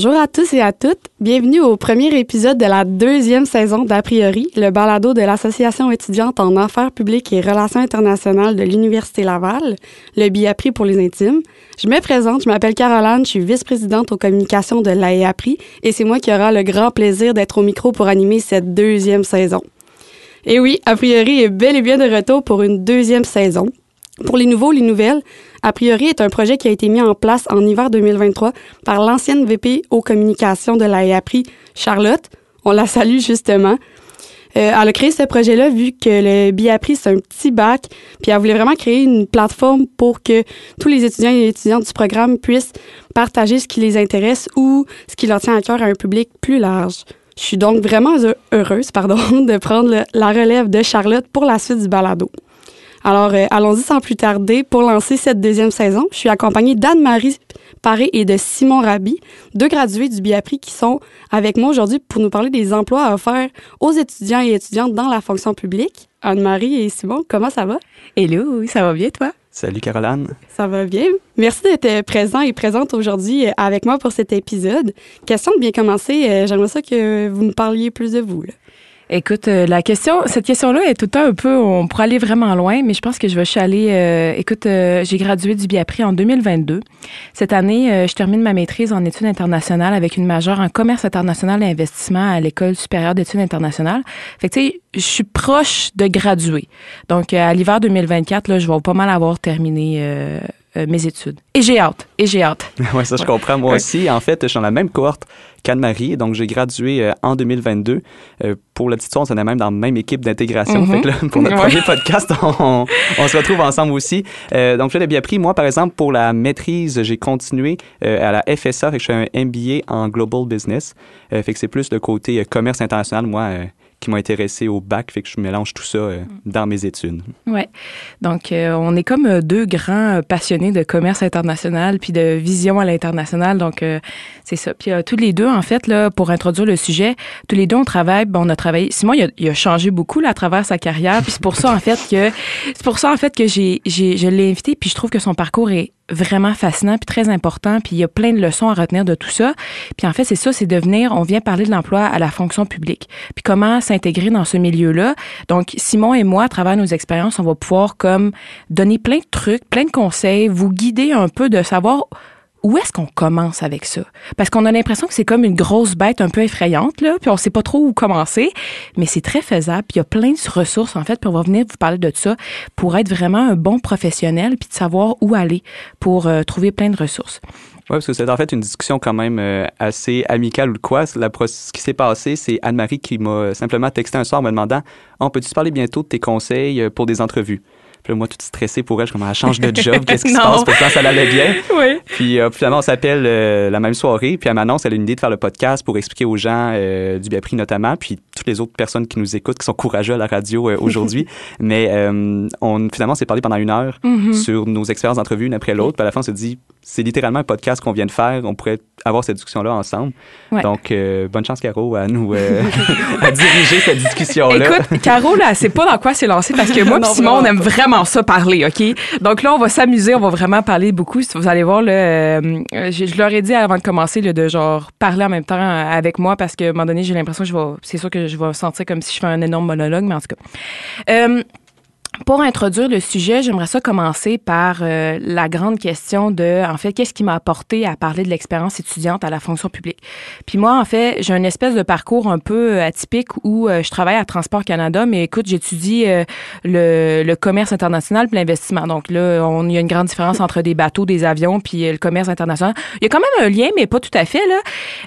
Bonjour à tous et à toutes. Bienvenue au premier épisode de la deuxième saison d'A priori, le balado de l'Association étudiante en affaires publiques et relations internationales de l'Université Laval, le BIAPRI pour les intimes. Je me présente, je m'appelle Caroline, je suis vice-présidente aux communications de l'AEAPRI et c'est moi qui aura le grand plaisir d'être au micro pour animer cette deuxième saison. Et oui, A priori est bel et bien de retour pour une deuxième saison. Pour les nouveaux, les nouvelles, a priori est un projet qui a été mis en place en hiver 2023 par l'ancienne VP aux communications de la EAPRI, Charlotte. On la salue justement. Euh, elle a créé ce projet-là vu que le BIAPRI, c'est un petit bac, puis elle voulait vraiment créer une plateforme pour que tous les étudiants et étudiantes du programme puissent partager ce qui les intéresse ou ce qui leur tient à cœur à un public plus large. Je suis donc vraiment heureuse pardon, de prendre la relève de Charlotte pour la suite du balado. Alors, euh, allons-y sans plus tarder pour lancer cette deuxième saison. Je suis accompagnée d'Anne-Marie Paré et de Simon Rabi, deux gradués du BIAPRI qui sont avec moi aujourd'hui pour nous parler des emplois à offrir aux étudiants et étudiantes dans la fonction publique. Anne-Marie et Simon, comment ça va? Hello, ça va bien toi? Salut Caroline. Ça va bien. Merci d'être présent et présente aujourd'hui euh, avec moi pour cet épisode. Question de bien commencer, euh, j'aimerais ça que vous me parliez plus de vous. Là. Écoute, euh, la question, cette question-là est tout le temps un peu, on pourrait aller vraiment loin, mais je pense que je vais chialer. Euh, écoute, euh, j'ai gradué du BIAPRI en 2022. Cette année, je termine ma maîtrise en études internationales avec une majeure en commerce international et investissement à l'École supérieure d'études internationales. Fait que, tu sais, je suis proche de graduer. Donc, à l'hiver 2024, là, je vais pas mal avoir terminé mes études. Et j'ai hâte. Et j'ai hâte. oui, ça, je comprends. Moi aussi, en fait, je suis dans la même cohorte qu'Anne-Marie. Donc, j'ai gradué euh, en 2022. Euh, pour la petite histoire, on est même dans la même équipe d'intégration. Fait que là, pour notre premier podcast, on, on, se retrouve ensemble aussi. Euh, donc, je l'ai bien pris. Moi, par exemple, pour la maîtrise, j'ai continué à la FSA. Fait que je fais un MBA en Global Business. fait que c'est plus le côté commerce international. Moi, qui m'ont intéressé au bac, fait que je mélange tout ça euh, dans mes études. Ouais. Donc, euh, on est comme euh, deux grands passionnés de commerce international puis de vision à l'international. Donc, c'est ça. Puis tous les deux, en fait, là, pour introduire le sujet, tous les deux, on travaille. Bon, on a travaillé. Simon, il a, il a changé beaucoup là, à travers sa carrière. Puis c'est pour ça, en fait, que c'est pour ça, en fait, que j'ai, j'ai, je l'ai invité. Puis je trouve que son parcours est vraiment fascinant puis très important puis il y a plein de leçons à retenir de tout ça. Puis en fait, c'est ça, c'est de venir, on vient parler de l'emploi à la fonction publique. Puis comment s'intégrer dans ce milieu-là. Donc Simon et moi, à travers nos expériences, on va pouvoir comme donner plein de trucs, plein de conseils, vous guider un peu de savoir où est-ce qu'on commence avec ça? Parce qu'on a l'impression que c'est comme une grosse bête un peu effrayante, là, puis on sait pas trop où commencer, mais c'est très faisable, puis il y a plein de ressources, en fait, puis on va venir vous parler de ça pour être vraiment un bon professionnel, puis de savoir où aller pour euh, trouver plein de ressources. Oui, parce que c'est en fait une discussion quand même euh, assez amicale ou quoi. La, ce qui s'est passé, c'est Anne-Marie qui m'a simplement texté un soir en me demandant On peut-tu parler bientôt de tes conseils euh, pour des entrevues puis moi, tout stressé pour elle, je comme, elle change de job, qu'est-ce qui se passe? Pourtant, ça allait bien. Oui. Puis euh, finalement, on s'appelle euh, la même soirée, puis elle m'annonce, elle a une idée de faire le podcast pour expliquer aux gens euh, du Biapri notamment, puis toutes les autres personnes qui nous écoutent, qui sont courageux à la radio aujourd'hui. Mais on, finalement, on s'est parlé pendant une heure mm-hmm. sur nos expériences d'entrevue, une après l'autre. Puis à la fin, on s'est dit, c'est littéralement un podcast qu'on vient de faire. On pourrait avoir cette discussion-là ensemble. Donc, bonne chance, Caro, à nous à diriger cette discussion-là. Écoute, Caro, là, c'est pas dans quoi c'est lancé parce que moi et Simon, on aime vraiment ça parler, OK? Donc là, on va s'amuser, on va vraiment parler beaucoup. Vous allez voir, là, euh, je, leur ai dit avant de commencer de genre parler en même temps avec moi parce qu'à un moment donné, j'ai l'impression que je vais, c'est sûr que je vais sentir comme si je fais un énorme monologue, mais en tout cas. Euh, pour introduire le sujet, j'aimerais ça commencer par euh, la grande question de, en fait, qu'est-ce qui m'a apporté à parler de l'expérience étudiante à la fonction publique? Puis moi, en fait, j'ai une espèce de parcours un peu euh, atypique où euh, je travaille à Transport Canada, mais écoute, j'étudie le, le, commerce international puis l'investissement. Donc là, on, il y a une grande différence entre des bateaux, des avions puis le commerce international. Il y a quand même un lien, mais pas tout à fait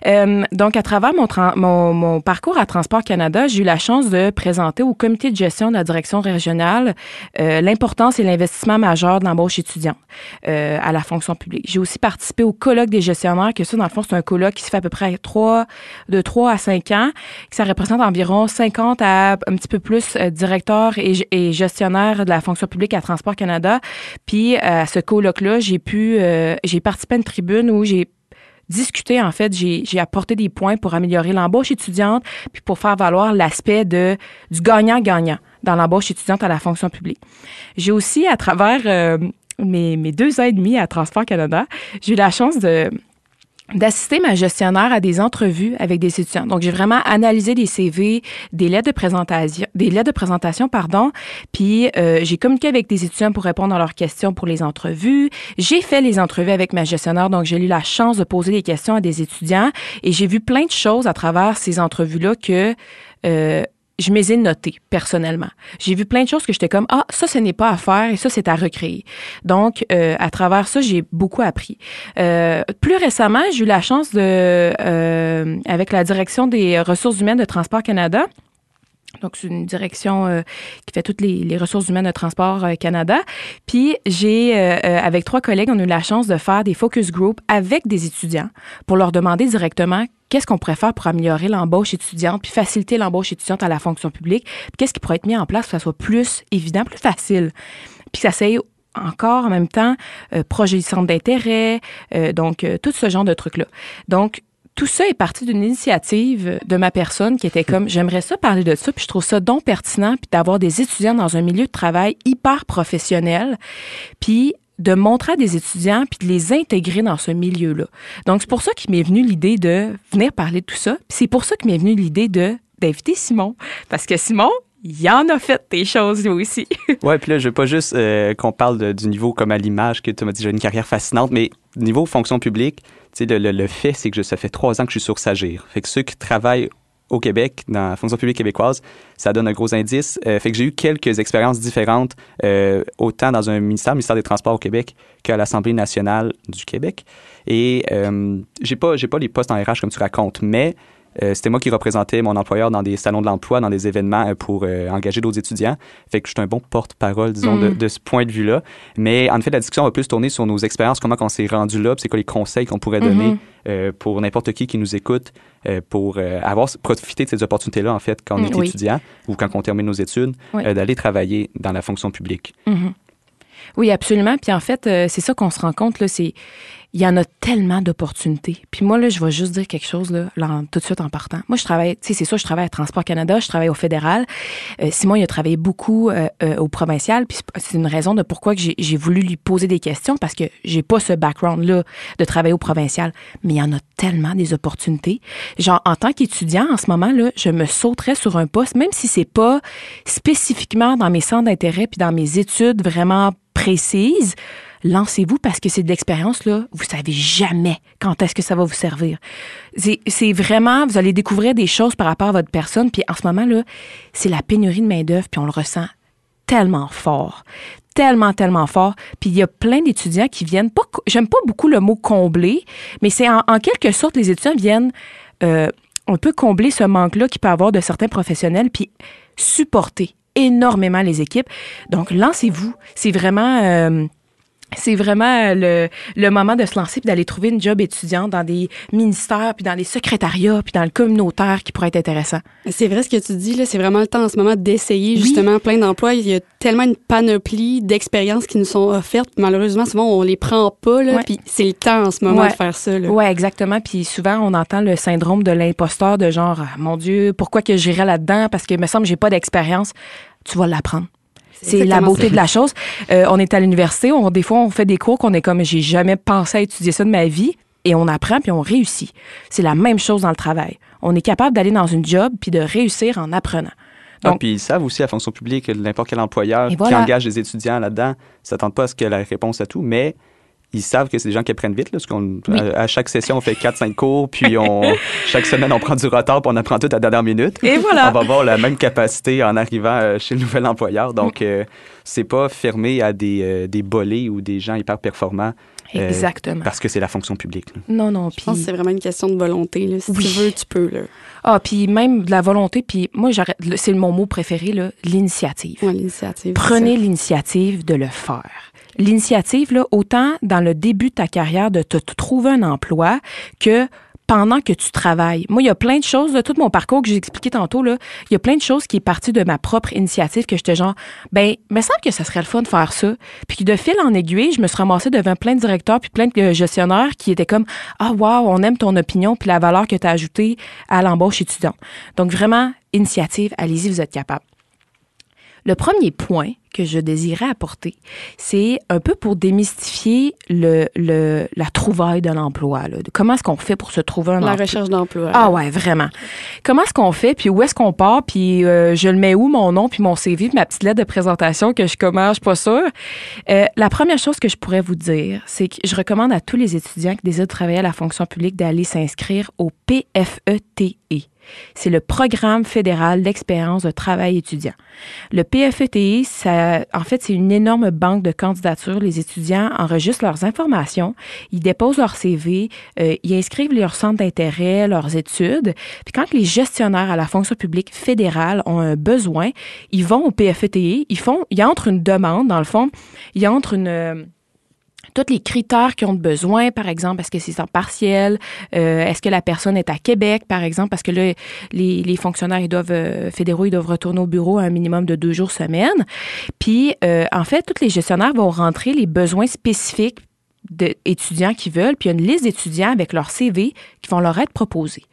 là. donc, à travers mon, mon, mon parcours à Transport Canada, j'ai eu la chance de présenter au comité de gestion de la direction régionale euh, l'importance et l'investissement majeur de l'embauche étudiante euh, à la fonction publique. J'ai aussi participé au colloque des gestionnaires, que ça, dans le fond, c'est un colloque qui se fait à peu près de 3 à 5 ans, que ça représente environ 50 à un petit peu plus euh, directeurs et, gestionnaires de la fonction publique à Transport Canada. Puis à ce colloque-là, j'ai pu, j'ai participé à une tribune où j'ai discuté, en fait, j'ai apporté des points pour améliorer l'embauche étudiante, puis pour faire valoir l'aspect du gagnant-gagnant dans l'embauche étudiante à la fonction publique. J'ai aussi, à travers euh, mes, mes deux ans et demi à Transport Canada, j'ai eu la chance de d'assister ma gestionnaire à des entrevues avec des étudiants. Donc, j'ai vraiment analysé des CV, des lettres de présentation, des lettres de présentation, pardon. Puis, euh, j'ai communiqué avec des étudiants pour répondre à leurs questions pour les entrevues. J'ai fait les entrevues avec ma gestionnaire, donc j'ai eu la chance de poser des questions à des étudiants et j'ai vu plein de choses à travers ces entrevues-là que euh, je me les ai notées personnellement. J'ai vu plein de choses que j'étais comme ah ça ce n'est pas à faire et ça c'est à recréer. Donc euh, à travers ça j'ai beaucoup appris. Euh, plus récemment j'ai eu la chance de euh, avec la direction des ressources humaines de Transport Canada donc, c'est une direction euh, qui fait toutes les, les, ressources humaines de Transport euh, Canada. Puis, j'ai, euh, avec trois collègues, on a eu la chance de faire des focus groups avec des étudiants pour leur demander directement qu'est-ce qu'on pourrait faire pour améliorer l'embauche étudiante, puis faciliter l'embauche étudiante à la fonction publique, puis qu'est-ce qui pourrait être mis en place pour que ça soit plus évident, plus facile. Puis, ça s'est encore en même temps projet du centre d'intérêt, donc tout ce genre de trucs-là. Donc, tout ça est parti d'une initiative de ma personne qui était comme j'aimerais ça parler de ça puis je trouve ça donc pertinent puis d'avoir des étudiants dans un milieu de travail hyper professionnel puis de montrer à des étudiants puis de les intégrer dans ce milieu-là. Donc c'est pour ça qu'il m'est venu l'idée de venir parler de tout ça. C'est pour ça qu'il m'est venu l'idée de d'inviter Simon parce que Simon, il en a fait des choses, lui aussi. ouais, puis là, je veux pas juste euh, qu'on parle du niveau comme à l'image, que tu m'as dit j'ai une carrière fascinante, mais niveau fonction publique, le, le, le, fait, c'est que ça fait trois ans que je suis sur Sagir. Fait que ceux qui travaillent au Québec, dans la fonction publique québécoise, ça donne un gros indice. Euh, fait que j'ai eu quelques expériences différentes, euh, autant dans un ministère, le ministère des Transports au Québec, qu'à l'Assemblée nationale du Québec. Et j'ai pas, j'ai pas les postes en RH comme tu racontes, mais euh, c'était moi qui représentais mon employeur dans des salons de l'emploi, dans des événements euh, pour euh, engager d'autres étudiants. Fait que je suis un bon porte-parole, disons, de, mm. de, ce point de vue-là. Mais en fait, la discussion va plus tourner sur nos expériences, comment on s'est rendu là, c'est quoi les conseils qu'on pourrait donner mm-hmm. pour n'importe qui qui nous écoute, pour avoir profité de ces opportunités-là, en fait, quand on est étudiant ou quand on termine nos études, d'aller travailler dans la fonction publique. Mm-hmm. Oui, absolument. Puis en fait, c'est ça qu'on se rend compte, là, c'est il y en a tellement d'opportunités. Puis moi, là, je vais juste dire quelque chose, là, tout de suite en partant. Moi, je travaille, tu sais, c'est ça, je travaille à Transport Canada, je travaille au fédéral. Euh, Simon, il a travaillé beaucoup euh, euh, au provincial, puis c'est une raison de pourquoi j'ai voulu lui poser des questions, parce que j'ai pas ce background-là de travailler au provincial. Mais il y en a tellement des opportunités. Genre, en tant qu'étudiant, en ce moment, là, je me sauterais sur un poste, même si c'est pas spécifiquement dans mes centres d'intérêt puis dans mes études vraiment précises lancez-vous parce que c'est de l'expérience, là. Vous savez jamais quand est-ce que ça va vous servir. C'est vraiment, vous allez découvrir des choses par rapport à votre personne. Puis en ce moment, là, c'est la pénurie de main-d'œuvre, puis on le ressent tellement fort. Tellement, tellement fort. Puis il y a plein d'étudiants qui viennent, pas, j'aime pas beaucoup le mot combler, mais c'est en, quelque sorte, les étudiants viennent, euh, on peut combler ce manque-là qu'il peut avoir de certains professionnels, puis supporter énormément les équipes. Donc, lancez-vous. C'est vraiment... Euh, c'est vraiment le, le, moment de se lancer puis d'aller trouver une job étudiante dans des ministères puis dans les secrétariats puis dans le communautaire qui pourrait être intéressant. C'est vrai ce que tu dis là, c'est vraiment le temps en ce moment d'essayer justement plein d'emplois. Il y a tellement une panoplie d'expériences qui nous sont offertes. Malheureusement, souvent on les prend pas là, puis c'est le temps en ce moment de faire ça. Là. Ouais, exactement. Puis souvent on entend le syndrome de l'imposteur de genre ah, mon Dieu, pourquoi que j'irais là-dedans parce que me semble j'ai pas d'expérience. Tu vas l'apprendre. C'est la beauté de la chose. Euh, on est à l'université, on, des fois, on fait des cours qu'on est comme, j'ai jamais pensé à étudier ça de ma vie, et on apprend puis on réussit. C'est la même chose dans le travail. On est capable d'aller dans une job puis de réussir en apprenant. Ah, Donc, puis ils savent aussi à fonction publique, n'importe quel employeur qui engage des étudiants là-dedans ne s'attend pas à ce que la réponse à tout, mais ils savent que c'est des gens qui apprennent vite. Là, parce qu'on, à, chaque session, on fait 4-5 cours, puis on, chaque semaine, on prend du retard, puis on apprend tout à la dernière minute. Et voilà. On va avoir la même capacité en arrivant euh, chez le nouvel employeur. Donc, euh, c'est pas fermé à des, euh, des bolés ou des gens hyper performants. Exactement. Parce que c'est la fonction publique. Non, non. Je pense que c'est vraiment une question de volonté. Là. Si tu veux, tu peux. Là. Ah, puis même de la volonté, puis moi, j'arrête, c'est mon mot préféré, là, l'initiative. Ouais, l'initiative. Prenez l'initiative de le faire l'initiative, là, autant dans le début de ta carrière de te, trouver un emploi que pendant que tu travailles. Moi, il y a plein de choses, de tout mon parcours que j'ai expliqué tantôt, là, il y a plein de choses qui est partie de ma propre initiative que j'étais genre, ben, me semble que ça serait le fun de faire ça. Puis de fil en aiguille, je me suis ramassée devant plein de directeurs puis plein de gestionnaires qui étaient comme, ah, wow, on aime ton opinion puis la valeur que tu as ajoutée à l'embauche étudiante. Donc vraiment, initiative, allez-y, vous êtes capable. Le premier point que je désirais apporter, c'est un peu pour démystifier le, le la trouvaille de l'emploi. Comment est-ce qu'on fait pour se trouver un la emploi? La recherche d'emploi. Ah ouais, vraiment. Comment est-ce qu'on fait, puis où est-ce qu'on part, puis euh, je le mets où, mon nom, puis mon CV, puis ma petite lettre de présentation que je commence, je suis pas sûre. Euh, la première chose que je pourrais vous dire, c'est que je recommande à tous les étudiants qui désirent travailler à la fonction publique d'aller s'inscrire au PFETE. C'est le Programme fédéral d'expérience de travail étudiant. Le PFETI, ça, en fait, c'est une énorme banque de candidatures. Les étudiants enregistrent leurs informations, ils déposent leur CV, euh, ils inscrivent leur centre d'intérêt, leurs études. Puis quand les gestionnaires à la fonction publique fédérale ont un besoin, ils vont au PFETI, ils font, ils entrent une demande, dans le fond, ils entrent une euh, tous les critères qu'ils ont besoin, par exemple, est-ce que c'est en partiel, euh, est-ce que la personne est à Québec, par exemple, parce que là, les, fonctionnaires ils doivent euh, fédéraux, ils doivent retourner au bureau à un minimum de deux jours semaine. Puis, euh, en fait, tous les gestionnaires vont rentrer les besoins spécifiques d'étudiants qui veulent, puis il y a une liste d'étudiants avec leur CV qui vont leur être proposés.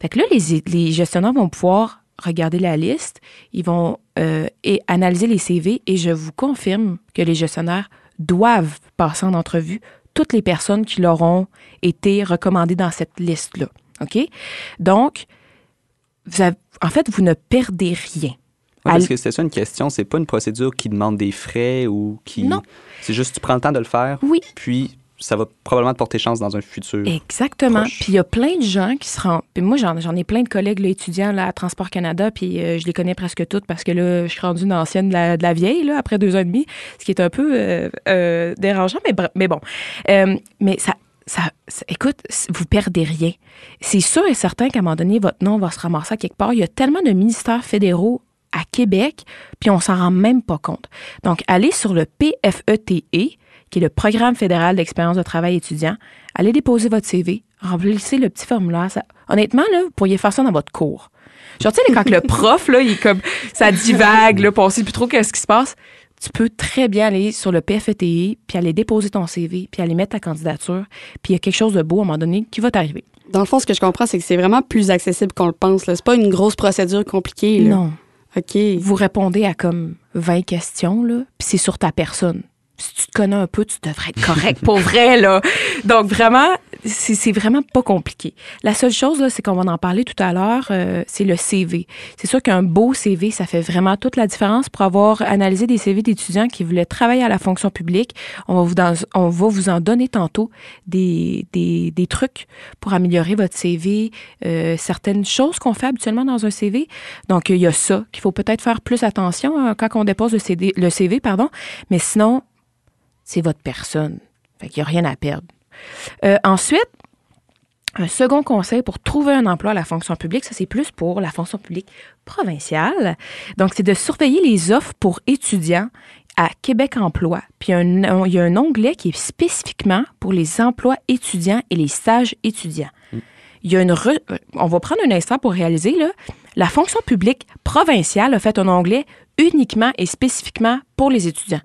Fait que là, les, gestionnaires vont pouvoir regarder la liste, ils vont analyser les CV et je vous confirme que les gestionnaires doivent passer en entrevue toutes les personnes qui leur ont été recommandées dans cette liste-là. OK? Donc, vous avez, en fait, vous ne perdez rien. Ouais, parce que c'est ça une question, c'est pas une procédure qui demande des frais ou qui. Non. C'est juste tu prends le temps de le faire. Oui. Puis ça va probablement te porter chance dans un futur. Exactement. proche. Puis il y a plein de gens qui se rendent. Puis moi, j'en, ai plein de collègues là, étudiants là, à Transport Canada, puis euh, je les connais presque toutes parce que là, je suis rendue une ancienne de la, de la vieille, là, après deux ans et demi, ce qui est un peu euh, euh, dérangeant, mais, bon. Mais ça, ça, ça- écoute, vous perdez rien. C'est sûr et certain qu'à un moment donné, votre nom va se ramasser à quelque part. Il y a tellement de ministères fédéraux à Québec, puis on s'en rend même pas compte. Donc, allez sur le PFETE, E, qui est le Programme fédéral d'expérience de travail étudiant. Allez déposer votre CV, remplissez le petit formulaire. Ça- honnêtement, là, vous pourriez faire ça dans votre cours. Genre, tu sais, quand le prof, là, il est comme, ça divague, là, on sait plus trop qu'est-ce qui se passe. Tu peux très bien aller sur le PFETE, puis aller déposer ton CV, puis aller mettre ta candidature, puis il y a quelque chose de beau à un moment donné qui va t'arriver. Dans le fond, ce que je comprends, c'est que c'est vraiment plus accessible qu'on le pense. C'est pas une grosse procédure compliquée. Là. Non. OK. Vous répondez à comme 20 questions, là, puis c'est sur ta personne. Si tu te connais un peu, tu devrais être correct pour vrai, là. Donc, vraiment, c'est vraiment pas compliqué. La seule chose, c'est qu'on va en parler tout à l'heure, euh, c'est le CV. C'est sûr qu'un beau CV, ça fait vraiment toute la différence pour avoir analysé des CV d'étudiants qui voulaient travailler à la fonction publique. On va vous, on va vous en donner tantôt des, des, des trucs pour améliorer votre CV, euh, certaines choses qu'on fait habituellement dans un CV. Donc, il y a ça qu'il faut peut-être faire plus attention hein, quand on dépose le, CD, le CV, pardon. Mais sinon, c'est votre personne. Fait qu'il n'y a rien à perdre. Euh, ensuite, un second conseil pour trouver un emploi à la fonction publique, ça c'est plus pour la fonction publique provinciale. Donc, c'est de surveiller les offres pour étudiants à Québec Emploi. Puis il y, a un, il y a un onglet qui est spécifiquement pour les emplois étudiants et les stages étudiants. Il y a une re- on va prendre un instant pour réaliser là, la fonction publique provinciale a fait un onglet uniquement et spécifiquement pour les étudiants.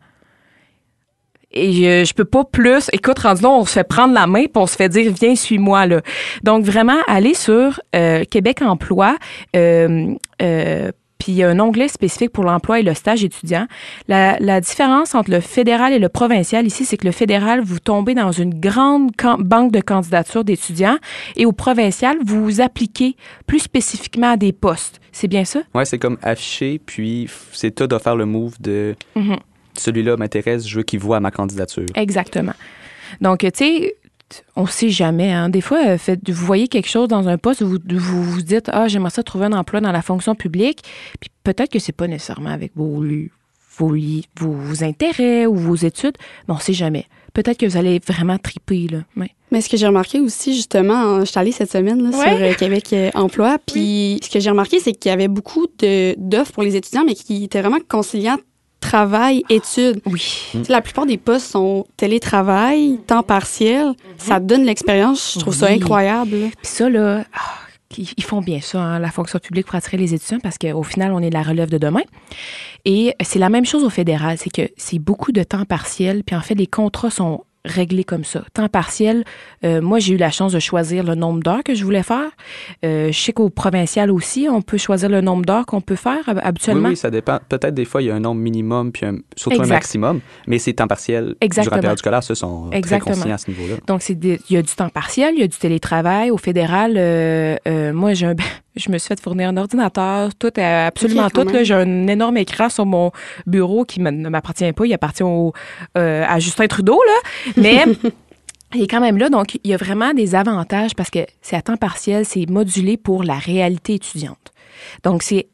Et je peux pas plus. Écoute, rendu là, on se fait prendre la main puis on se fait dire viens suis-moi là. Donc vraiment aller sur euh, Québec Emploi. Euh, euh, puis il y a un onglet spécifique pour l'emploi et le stage étudiant. La, la différence entre le fédéral et le provincial ici, c'est que le fédéral, vous tombez dans une grande banque de candidatures d'étudiants et au provincial, vous vous appliquez plus spécifiquement à des postes. C'est bien ça? Ouais, c'est comme affiché, puis c'est toi de faire le move de Mhm. Celui-là m'intéresse, je veux qu'il voit ma candidature. Exactement. Donc, tu sais, on sait jamais. Hein. Des fois, euh, faites- vous voyez quelque chose dans un poste, vous vous, vous dites ah j'aimerais ça trouver un emploi dans la fonction publique, puis peut-être que c'est pas nécessairement avec vos vos, vos, vos intérêts ou vos études, mais on sait jamais. Peut-être que vous allez vraiment triper là. Ouais. Mais ce que j'ai remarqué aussi, justement, en- je suis allée cette semaine là, Ouais. sur euh, Québec euh, Emploi, puis ce que j'ai remarqué, c'est qu'il y avait beaucoup de- d'offres pour les étudiants, mais qui étaient vraiment conciliants travail, études. Oui. La plupart des postes sont télétravail, temps partiel. Ça te donne l'expérience. Je trouve ça incroyable. Puis ça là, ah, ils ils font bien ça, hein, la fonction publique pour attirer les étudiants parce qu'au final, on est la relève de demain. Et c'est la même chose au fédéral, c'est que c'est beaucoup de temps partiel, puis en fait, les contrats sont réglé comme ça. Temps partiel, euh, moi, j'ai eu la chance de choisir le nombre d'heures que je voulais faire. Euh, je sais qu'au provincial aussi, on peut choisir le nombre d'heures qu'on peut faire habituellement. Oui, oui, ça dépend. Peut-être des fois, il y a un nombre minimum, puis surtout un maximum, mais c'est temps partiel Exactement. durant la période scolaire, ceux sont Exactement. très à ce niveau-là. Donc, il y a du temps partiel, il y a du télétravail. Au fédéral, euh, moi, j'ai un, je me suis fait fournir un ordinateur, tout, absolument tout. J'ai un énorme écran sur mon bureau qui ne m'appartient pas, il appartient au, à Justin Trudeau, là. Mais il est quand même là. Donc, il y a vraiment des avantages parce que c'est à temps partiel, c'est modulé pour la réalité étudiante. Donc, c'est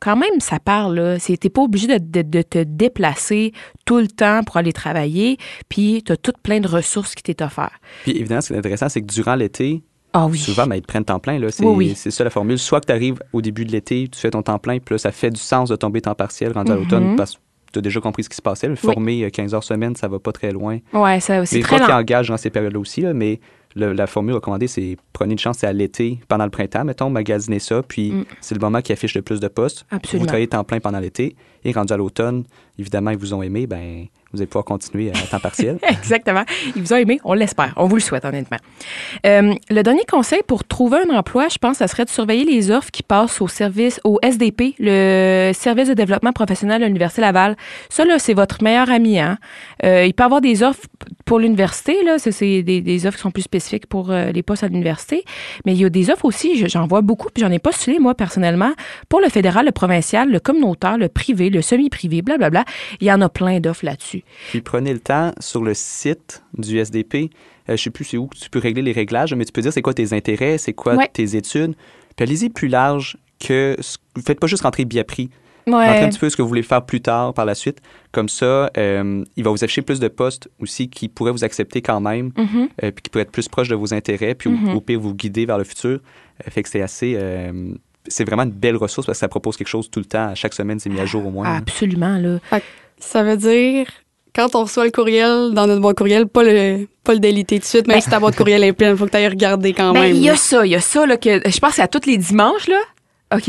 quand même, ça parle, là. T'es pas obligé de, te déplacer tout le temps pour aller travailler, puis tu as toutes plein de ressources qui t'est offertes. Puis évidemment, ce qui est intéressant, c'est que durant l'été, ah oui. Souvent, ben, ils te prennent temps plein. C'est oui, ça la formule. Soit que tu arrives au début de l'été, tu fais ton temps plein, puis là, ça fait du sens de tomber temps partiel rendu à l'automne mm-hmm. parce que tu as déjà compris ce qui se passait. Le former 15 euh, heures semaine, ça va pas très loin. Oui, ça aussi. très qui engagent dans ces périodes-là aussi, mais la formule recommandée, c'est prenez une chance, c'est à l'été, pendant le printemps, mettons, magasinez ça, puis mm. c'est le moment qui affiche le plus de postes. Absolument. Vous travaillez temps plein pendant l'été, et rendu à l'automne, évidemment, ils vous ont aimé, ben vous allez pouvoir continuer à temps partiel. Exactement. Ils vous ont aimé, on l'espère. On vous le souhaite, honnêtement. Euh, le dernier conseil pour trouver un emploi, je pense, ça serait de surveiller les offres qui passent au service, au SDP, le service de développement professionnel de l'Université Laval. Ça, là, c'est votre meilleur ami. Hein? Euh, il peut y avoir des offres pour l'université, là, c'est des, offres qui sont plus spécifiques pour euh, les postes à l'université. Mais il y a des offres aussi, j'en vois beaucoup, puis j'en ai postulé, moi, personnellement, pour le fédéral, le provincial, le communautaire, le privé, le semi-privé, blablabla. Il y en a plein d'offres là-dessus. Puis prenez le temps sur le site du SDP. je euh, je sais plus c'est où tu peux régler les réglages, mais tu peux dire c'est quoi tes intérêts, c'est quoi tes études. Puis allez-y plus large que. Vous faites pas juste rentrer bien pris. Ouais. un petit peu ce que vous voulez faire plus tard par la suite. Comme ça, euh, il va vous afficher plus de postes aussi qui pourraient vous accepter quand même, mm-hmm. euh, puis qui pourraient être plus proches de vos intérêts, puis mm-hmm. au, pire vous guider vers le futur. fait que c'est assez c'est vraiment une belle ressource parce que ça propose quelque chose tout le temps. Chaque semaine, c'est mis à jour au moins. Absolument, là. Ça veut dire quand on reçoit le courriel dans notre boîte courriel, pas le, pas le déliter tout de suite, même ben si ta boîte courriel est pleine, il faut que tu ailles regarder quand ben, même. Il y a ça, il y a ça, là, que je pense que c'est à tous les dimanches, là. OK.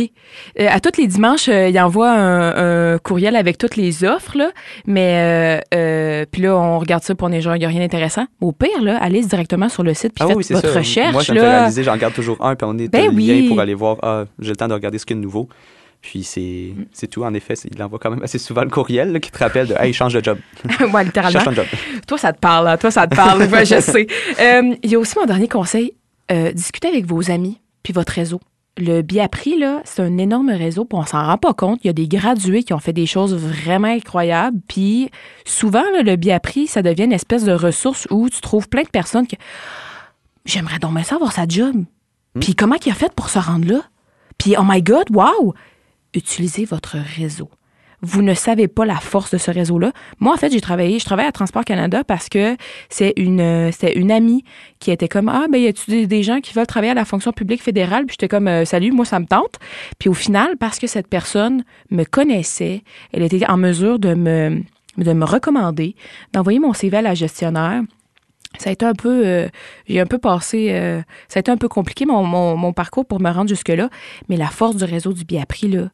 Euh, à tous les dimanches, euh, il envoie un, courriel avec toutes les offres, là. Mais, euh, euh puis là, on regarde ça pour les gens, il n'y a rien d'intéressant. Au pire, là, allez directement sur le site puis ah faites votre recherche. Moi, ça me fait réaliser, j'en regarde toujours un, puis on est ben lien pour aller voir, ah, j'ai le temps de regarder ce qu'il y a de nouveau. Puis c'est, mm. c'est tout. En effet, il envoie quand même assez souvent le courriel qui te rappelle de Hey, change de job. ouais, littéralement. Change de job. Toi, ça te parle. Hein? Toi, ça te parle. je sais. Euh, il y a aussi mon dernier conseil. Euh, discutez avec vos amis puis votre réseau. Le Biapri, là, c'est un énorme réseau, puis on s'en rend pas compte. Il y a des gradués qui ont fait des choses vraiment incroyables. Puis souvent, là, le Biapri, ça devient une espèce de ressource où tu trouves plein de personnes qui. J'aimerais donc bien savoir sa job. Mm. Puis comment il a fait pour se rendre là? Puis, oh my God, wow! Utilisez votre réseau. Vous ne savez pas la force de ce réseau-là. Moi, en fait, j'ai travaillé, je travaille à Transport Canada parce que c'est une, c'est une amie qui était comme, ah, ben, y a-tu des, gens qui veulent travailler à la fonction publique fédérale? Puis j'étais comme, euh, salut, moi, ça me tente. Puis au final, parce que cette personne me connaissait, elle était en mesure de me, de me recommander, d'envoyer mon CV à la gestionnaire ça a été un peu, euh, j'ai un peu passé, euh, ça a été un peu compliqué mon, mon, parcours pour me rendre jusque-là, mais la force du réseau du Biapri, là,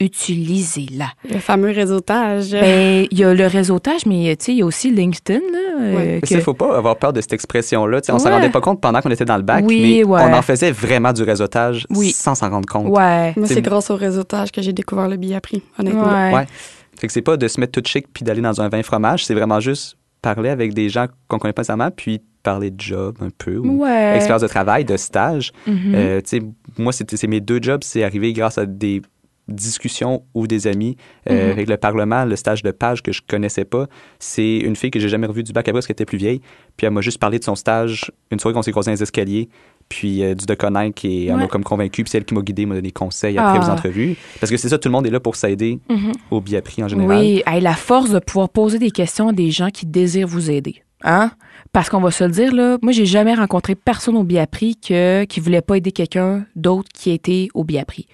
utilisez-la. Le fameux réseautage. Ben, il y a le réseautage, mais il y a aussi LinkedIn. Là, euh, Il ne faut pas avoir peur de cette expression-là. On ne s'en rendait pas compte pendant qu'on était dans le bac, mais on en faisait vraiment du réseautage sans s'en rendre compte. Ouais. Moi, c'est grâce au réseautage que j'ai découvert le Biapri, honnêtement. Ouais. Fait que c'est pas de se mettre tout chic puis d'aller dans un vin fromage, c'est vraiment juste parler avec des gens qu'on connaît pas nécessairement, puis parler de job un peu, ou expérience de travail, de stage. Mm-hmm. Euh, moi, c'est mes deux jobs, c'est arrivé grâce à des discussions ou des amis. Euh, mm-hmm. Avec le Parlement, le stage de page que je connaissais pas, c'est une fille que j'ai jamais revue du bac après parce qu'elle était plus vieille. Puis elle m'a juste parlé de son stage une soirée qu'on s'est croisés dans les escaliers puis euh, du de connaître qui m'a comme convaincu, puis c'est elle qui m'a guidé, m'a donné des conseils après les ah. entrevues. Parce que c'est ça, tout le monde est là pour s'aider mm-hmm. au Biapri en général. Oui, a la force de pouvoir poser des questions à des gens qui désirent vous aider. Hein? Parce qu'on va se le dire, là, moi, j'ai jamais rencontré personne au Biapri que, qui voulait pas aider quelqu'un d'autre qui était au Biapri.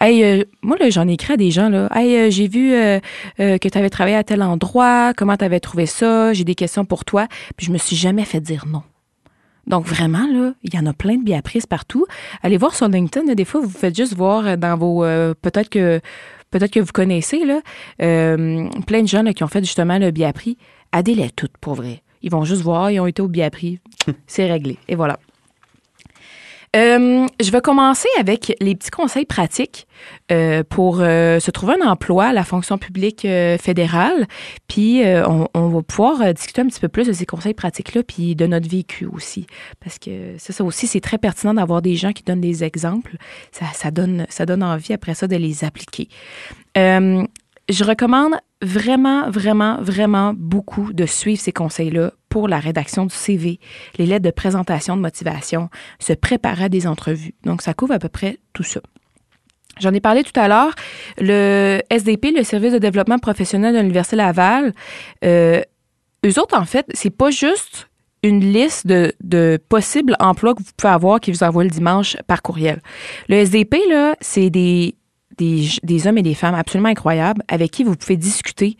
Hey, euh, moi, là, j'en ai écrit à des gens, là. Hey, euh, j'ai vu que tu avais travaillé à tel endroit, comment tu avais trouvé ça, j'ai des questions pour toi. Puis je me suis jamais fait dire non. Donc vraiment, là, il y en a plein de biaprises partout. Allez voir sur LinkedIn, des fois, vous faites juste voir euh, dans vos... Euh, peut-être que peut-être que vous connaissez, là, euh, plein de gens qui ont fait justement le biapri. Aidez-les toutes, pour vrai. Ils vont juste voir, ils ont été au biapri. c'est réglé. Et voilà. Euh, je vais commencer avec les petits conseils pratiques euh, pour euh, se trouver un emploi à la fonction publique fédérale. Puis on, va pouvoir discuter un petit peu plus de ces conseils pratiques-là, puis de notre vécu aussi. Parce que ça, ça aussi, c'est très pertinent d'avoir des gens qui donnent des exemples. Ça, donne, ça donne envie après ça de les appliquer. Je recommande vraiment, vraiment, vraiment beaucoup de suivre ces conseils-là pour la rédaction du CV, les lettres de présentation de motivation, se préparer à des entrevues. Donc, ça couvre à peu près tout ça. J'en ai parlé tout à l'heure. Le SDP, le Service de développement professionnel de l'Université Laval, euh, eux autres, en fait, c'est pas juste une liste de, de, possibles emplois que vous pouvez avoir qui vous envoient le dimanche par courriel. Le SDP, là, c'est des des, hommes et des femmes absolument incroyables avec qui vous pouvez discuter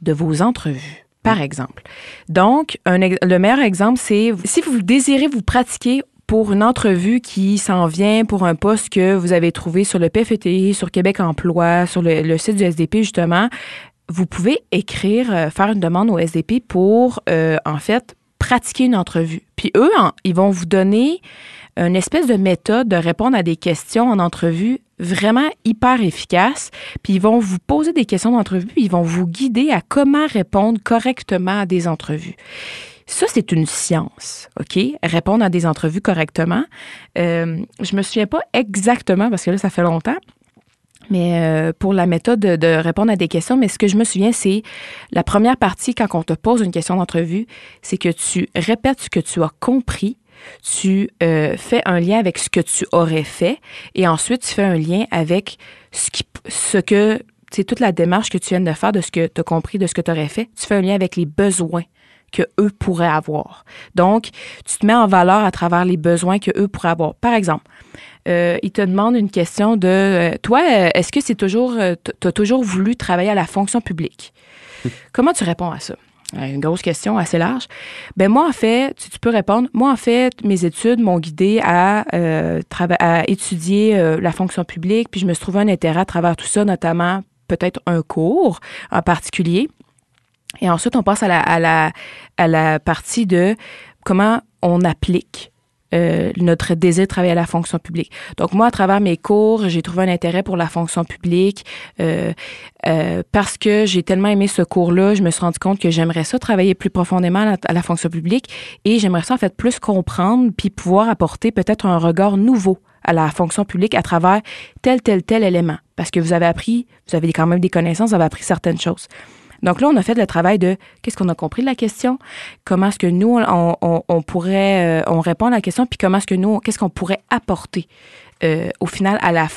de vos entrevues par exemple. Donc, le meilleur exemple, c'est si vous désirez vous pratiquer pour une entrevue qui s'en vient pour un poste que vous avez trouvé sur le PFT, sur Québec Emploi, sur le, site du SDP justement, vous pouvez écrire, euh, faire une demande au SDP pour, euh, en fait, pratiquer une entrevue. Puis eux, ils vont vous donner une espèce de méthode de répondre à des questions en entrevue vraiment hyper efficace. Puis ils vont vous poser des questions d'entrevue, ils vont vous guider à comment répondre correctement à des entrevues. Ça, c'est une science, OK? Répondre à des entrevues correctement. Euh, je me souviens pas exactement, parce que là, ça fait longtemps, mais euh, pour la méthode de, répondre à des questions, mais ce que je me souviens, c'est la première partie, quand on te pose une question d'entrevue, c'est que tu répètes ce que tu as compris tu euh, fais un lien avec ce que tu aurais fait et ensuite tu fais un lien avec ce, qui, ce que, c'est toute la démarche que tu viens de faire de ce que tu as compris, de ce que tu aurais fait. Tu fais un lien avec les besoins que eux pourraient avoir. Donc, tu te mets en valeur à travers les besoins que eux pourraient avoir. Par exemple, euh, ils te demandent une question de euh, toi, est-ce que c'est toujours, tu as toujours voulu travailler à la fonction publique? Comment tu réponds à ça? Une grosse question assez large. Ben moi, en fait, tu, peux répondre, moi, en fait, mes études m'ont guidé à, euh, à étudier euh, la fonction publique, puis je me suis trouvé un intérêt à travers tout ça, notamment peut-être un cours en particulier. Et ensuite, on passe à la, à la, à la partie de comment on applique euh, notre désir de travailler à la fonction publique. Donc moi, à travers mes cours, j'ai trouvé un intérêt pour la fonction publique euh, euh, parce que j'ai tellement aimé ce cours-là, je me suis rendu compte que j'aimerais ça travailler plus profondément à la, à la fonction publique et j'aimerais ça en fait plus comprendre puis pouvoir apporter peut-être un regard nouveau à la fonction publique à travers tel, tel, tel élément. Parce que vous avez appris, vous avez quand même des connaissances, vous avez appris certaines choses. Donc là, on a fait le travail de qu'est-ce qu'on a compris de la question, comment est-ce que nous, on, pourrait, euh, on répond à la question, puis comment est-ce que nous, qu'est-ce qu'on pourrait apporter euh, au final à la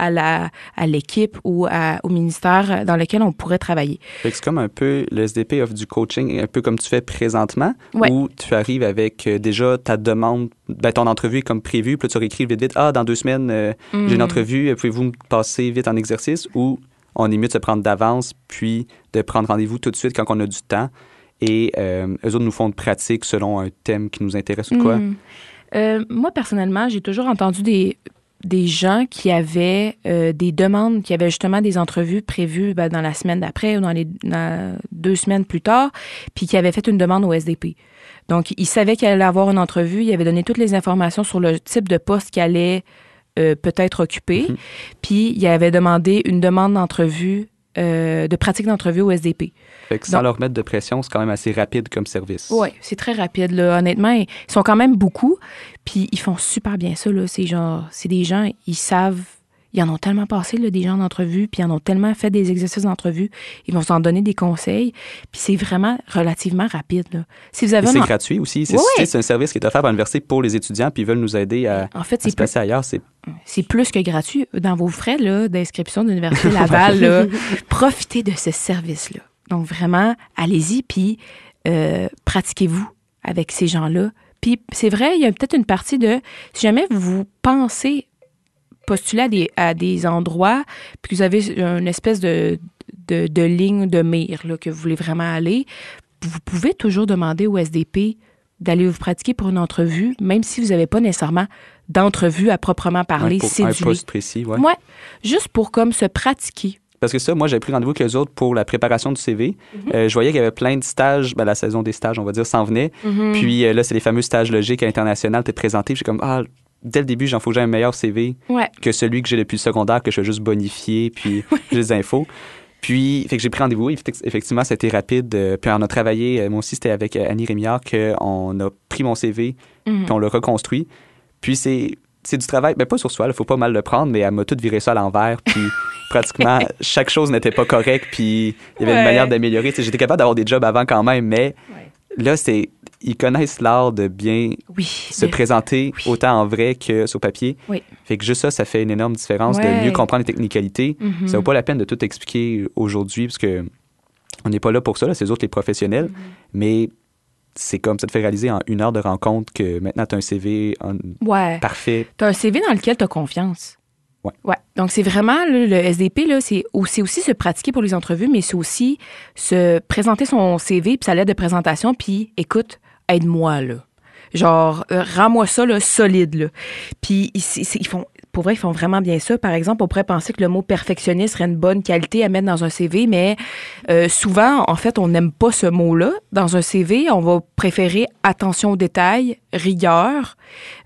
à la à l'équipe ou au ministère dans lequel on pourrait travailler. C'est comme un peu le SDP offre du coaching un peu comme tu fais présentement où tu arrives avec euh, déjà ta demande ben, ton entrevue est comme prévu puis tu réécris vite vite ah dans deux semaines j'ai une mm. entrevue pouvez-vous me passer vite en exercice ou on est mieux de se prendre d'avance, puis de prendre rendez-vous tout de suite quand on a du temps. Et euh, eux autres nous font de pratique selon un thème qui nous intéresse ou quoi. Hmm. Euh, moi, personnellement, j'ai toujours entendu des, des gens qui avaient euh, des demandes, qui avaient justement des entrevues prévues ben, dans la semaine d'après ou dans les deux semaines plus tard, puis qui avaient fait une demande au SDP. Donc, ils savaient qu'il allait avoir une entrevue, ils avaient donné toutes les informations sur le type de poste qu'il allait euh, peut-être occupé. Mhm. Puis il avait demandé une demande d'entrevue, euh, de pratique d'entrevue au SDP. Fait que sans leur mettre de pression, c'est quand même assez rapide comme service. Oui, c'est très rapide. Là. Honnêtement, ils sont quand même beaucoup. Puis ils font super bien ça. C'est genre, c'est des gens, ils savent ils en ont tellement passé, là, des gens d'entrevue, puis ils en ont tellement fait des exercices d'entrevue. Ils vont s'en donner des conseils. Puis c'est vraiment relativement rapide. Là. Si vous avez c'est gratuit aussi. C'est, un service qui est offert par l'université pour les étudiants, puis ils veulent nous aider à, en fait, se passer ailleurs. C'est... c'est plus que gratuit. Dans vos frais là, d'inscription de l'Université Laval, là, profitez de ce service-là. Donc vraiment, allez-y, puis euh, pratiquez-vous avec ces gens-là. Puis c'est vrai, il y a peut-être une partie de, si jamais vous pensez postuler à des, à des endroits, puis vous avez une espèce de, de, ligne de mire là, que vous voulez vraiment aller, vous pouvez toujours demander au SDP d'aller vous pratiquer pour une entrevue, même si vous n'avez pas nécessairement d'entrevue à proprement parler. c'est un poste précis, ouais. ouais. Juste pour comme se pratiquer parce que ça, moi, j'avais pris rendez-vous avec les autres pour la préparation du CV. Mhm. Euh, je voyais qu'il y avait plein de stages, ben, la saison des stages, on va dire, s'en venait. Mhm. Puis euh, là, c'est les fameux stages logiques internationaux, t'es présenté. J'ai comme, ah, dès le début, j'en faut que j'ai un meilleur CV Ouais. que celui que j'ai depuis le secondaire, que je vais juste bonifier, puis j'ai des infos. Puis, fait que j'ai pris rendez-vous. Effect- Effectivement, été rapide. Euh, Puis, on a travaillé. euh, Moi aussi, c'était avec euh, Annie Rémillard qu'on a pris mon CV, Mhm. puis on l'a reconstruit. Puis, c'est. C'est du travail, mais pas sur soi, il faut pas mal le prendre, mais elle m'a tout viré ça à l'envers, puis pratiquement chaque chose n'était pas correcte, puis il y avait Ouais. une manière d'améliorer. J'étais capable d'avoir des jobs avant quand même, mais Ouais. là, c'est ils connaissent l'art de bien Oui. se présenter oui. autant en vrai que sur papier. Oui. Fait que juste ça, ça fait une énorme différence Ouais. de mieux comprendre les technicalités. Mhm. Ça vaut pas la peine de tout expliquer aujourd'hui parce que on n'est pas là pour ça, c'est eux autres les professionnels. Mhm. Mais c'est comme ça te fait réaliser en une heure de rencontre que maintenant tu as un CV en- Ouais. parfait. Tu as un CV dans lequel tu as confiance. Ouais. Ouais. Donc, c'est vraiment là, le SDP, là, c'est aussi, aussi se pratiquer pour les entrevues, mais c'est aussi se présenter son CV puis sa lettre de présentation, puis écoute, aide-moi, là. Genre, euh, rends-moi ça, là, solide, là. Puis, ils, font, pour vrai, ils font vraiment bien ça. Par exemple, on pourrait penser que le mot perfectionniste serait une bonne qualité à mettre dans un CV, mais euh, souvent, en fait, on n'aime pas ce mot-là. Dans un CV, on va préférer attention aux détails, rigueur,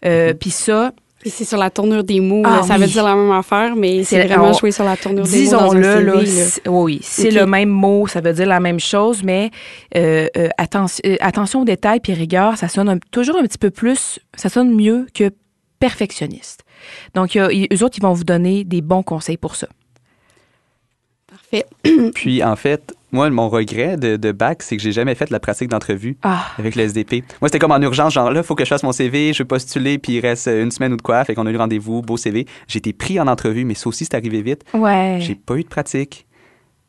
euh, puis ça, C'est sur la tournure des mots. Ah là. ça oui. veut dire la même affaire, mais c'est vraiment on- jouer sur la tournure des mots Disons-le, là, oui, c'est le même mot, ça veut dire la même chose, mais euh, euh, atten- euh, attention aux détails puis rigueur, ça sonne un- toujours un petit peu plus, ça sonne mieux que perfectionniste. Donc, y a- eux autres, ils vont vous donner des bons conseils pour ça. Parfait. Puis en fait, moi, mon regret de, de bac, c'est que j'ai jamais fait la pratique d'entrevue Ah, avec le SDP. Moi, c'était comme en urgence, genre là, faut que je fasse mon CV, je vais postuler, puis il reste une semaine ou de quoi. Fait qu'on a eu rendez-vous, beau CV. J'ai été pris en entrevue, mais ça aussi, c'est arrivé vite. ouais. J'ai pas eu de pratique.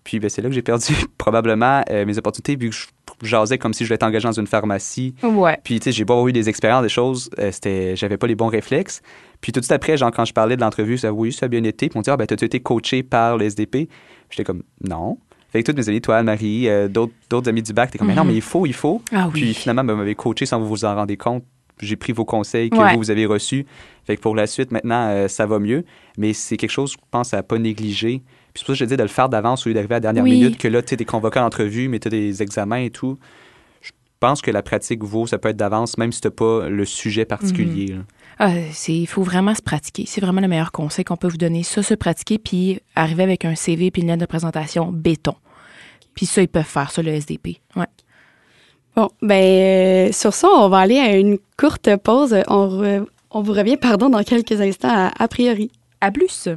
Puis ben, c'est là que j'ai perdu probablement euh, mes opportunités, vu que je jasais comme si je voulais être engagé dans une pharmacie. Ouais. Puis, tu sais, j'ai pas eu des expériences, des choses, euh, c'était, j'avais pas les bons réflexes. Puis, tout de suite après, genre, quand je parlais de l'entrevue, ça, oui, ça a bien été. Puis, on dit, ah, ben, t'as-tu été coaché par le SDP? J'étais comme, non. Fait que toutes mes amis, toi, Anne-Marie, euh, d'autres, d'autres amis du bac, t'es comme, mais non, Mhm. mais il faut, il faut. Ah oui. Puis, finalement, ben, vous m'avez coaché sans vous vous en rendre compte. J'ai pris vos conseils que Ouais. vous, vous avez reçus. Fait que pour la suite, maintenant, euh, ça va mieux. Mais c'est quelque chose, je pense, à pas négliger. Puis c'est pour ça que je dis de le faire d'avance au lieu d'arriver à la dernière Oui. minute, que là, tu t'es convoqué à l'entrevue, mais tu as des examens et tout. Je pense que la pratique vaut, ça peut être d'avance, même si tu pas le sujet particulier. Ah, c'est, il faut vraiment se pratiquer. C'est vraiment le meilleur conseil qu'on peut vous donner. Ça, se pratiquer, puis arriver avec un CV puis une lettre de présentation béton. Puis ça, ils peuvent faire ça, le SDP. Ouais. Bon, ben euh, sur ça, on va aller à une courte pause. On, re- on vous revient, pardon, dans quelques instants à, a priori. À plus.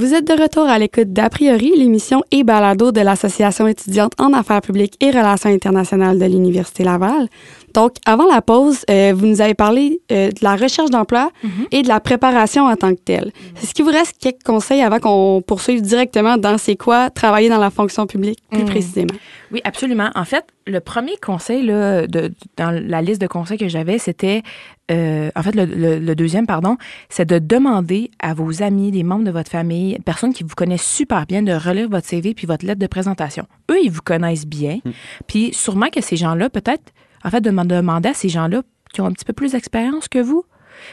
Vous êtes de retour à l'écoute d'A priori, l'émission et balado de l'Association étudiante en affaires publiques et relations internationales de l'Université Laval. Donc, avant la pause, euh, vous nous avez parlé euh, de la recherche d'emploi et de la préparation en tant que telle. Est-ce qu'il vous reste quelques conseils avant qu'on poursuive directement dans c'est quoi travailler dans la fonction publique plus Mhm. précisément? Oui, absolument. En fait, le premier conseil là, de, dans la liste de conseils que j'avais, c'était, euh, en fait, le, le- le deuxième, pardon, c'est de demander à vos amis, des membres de votre famille, personnes qui vous connaissent super bien, de relire votre CV puis votre lettre de présentation. Eux, ils vous connaissent bien. Puis sûrement que ces gens-là, peut-être, en fait, de dem- demander à ces gens-là qui ont un petit peu plus d'expérience que vous.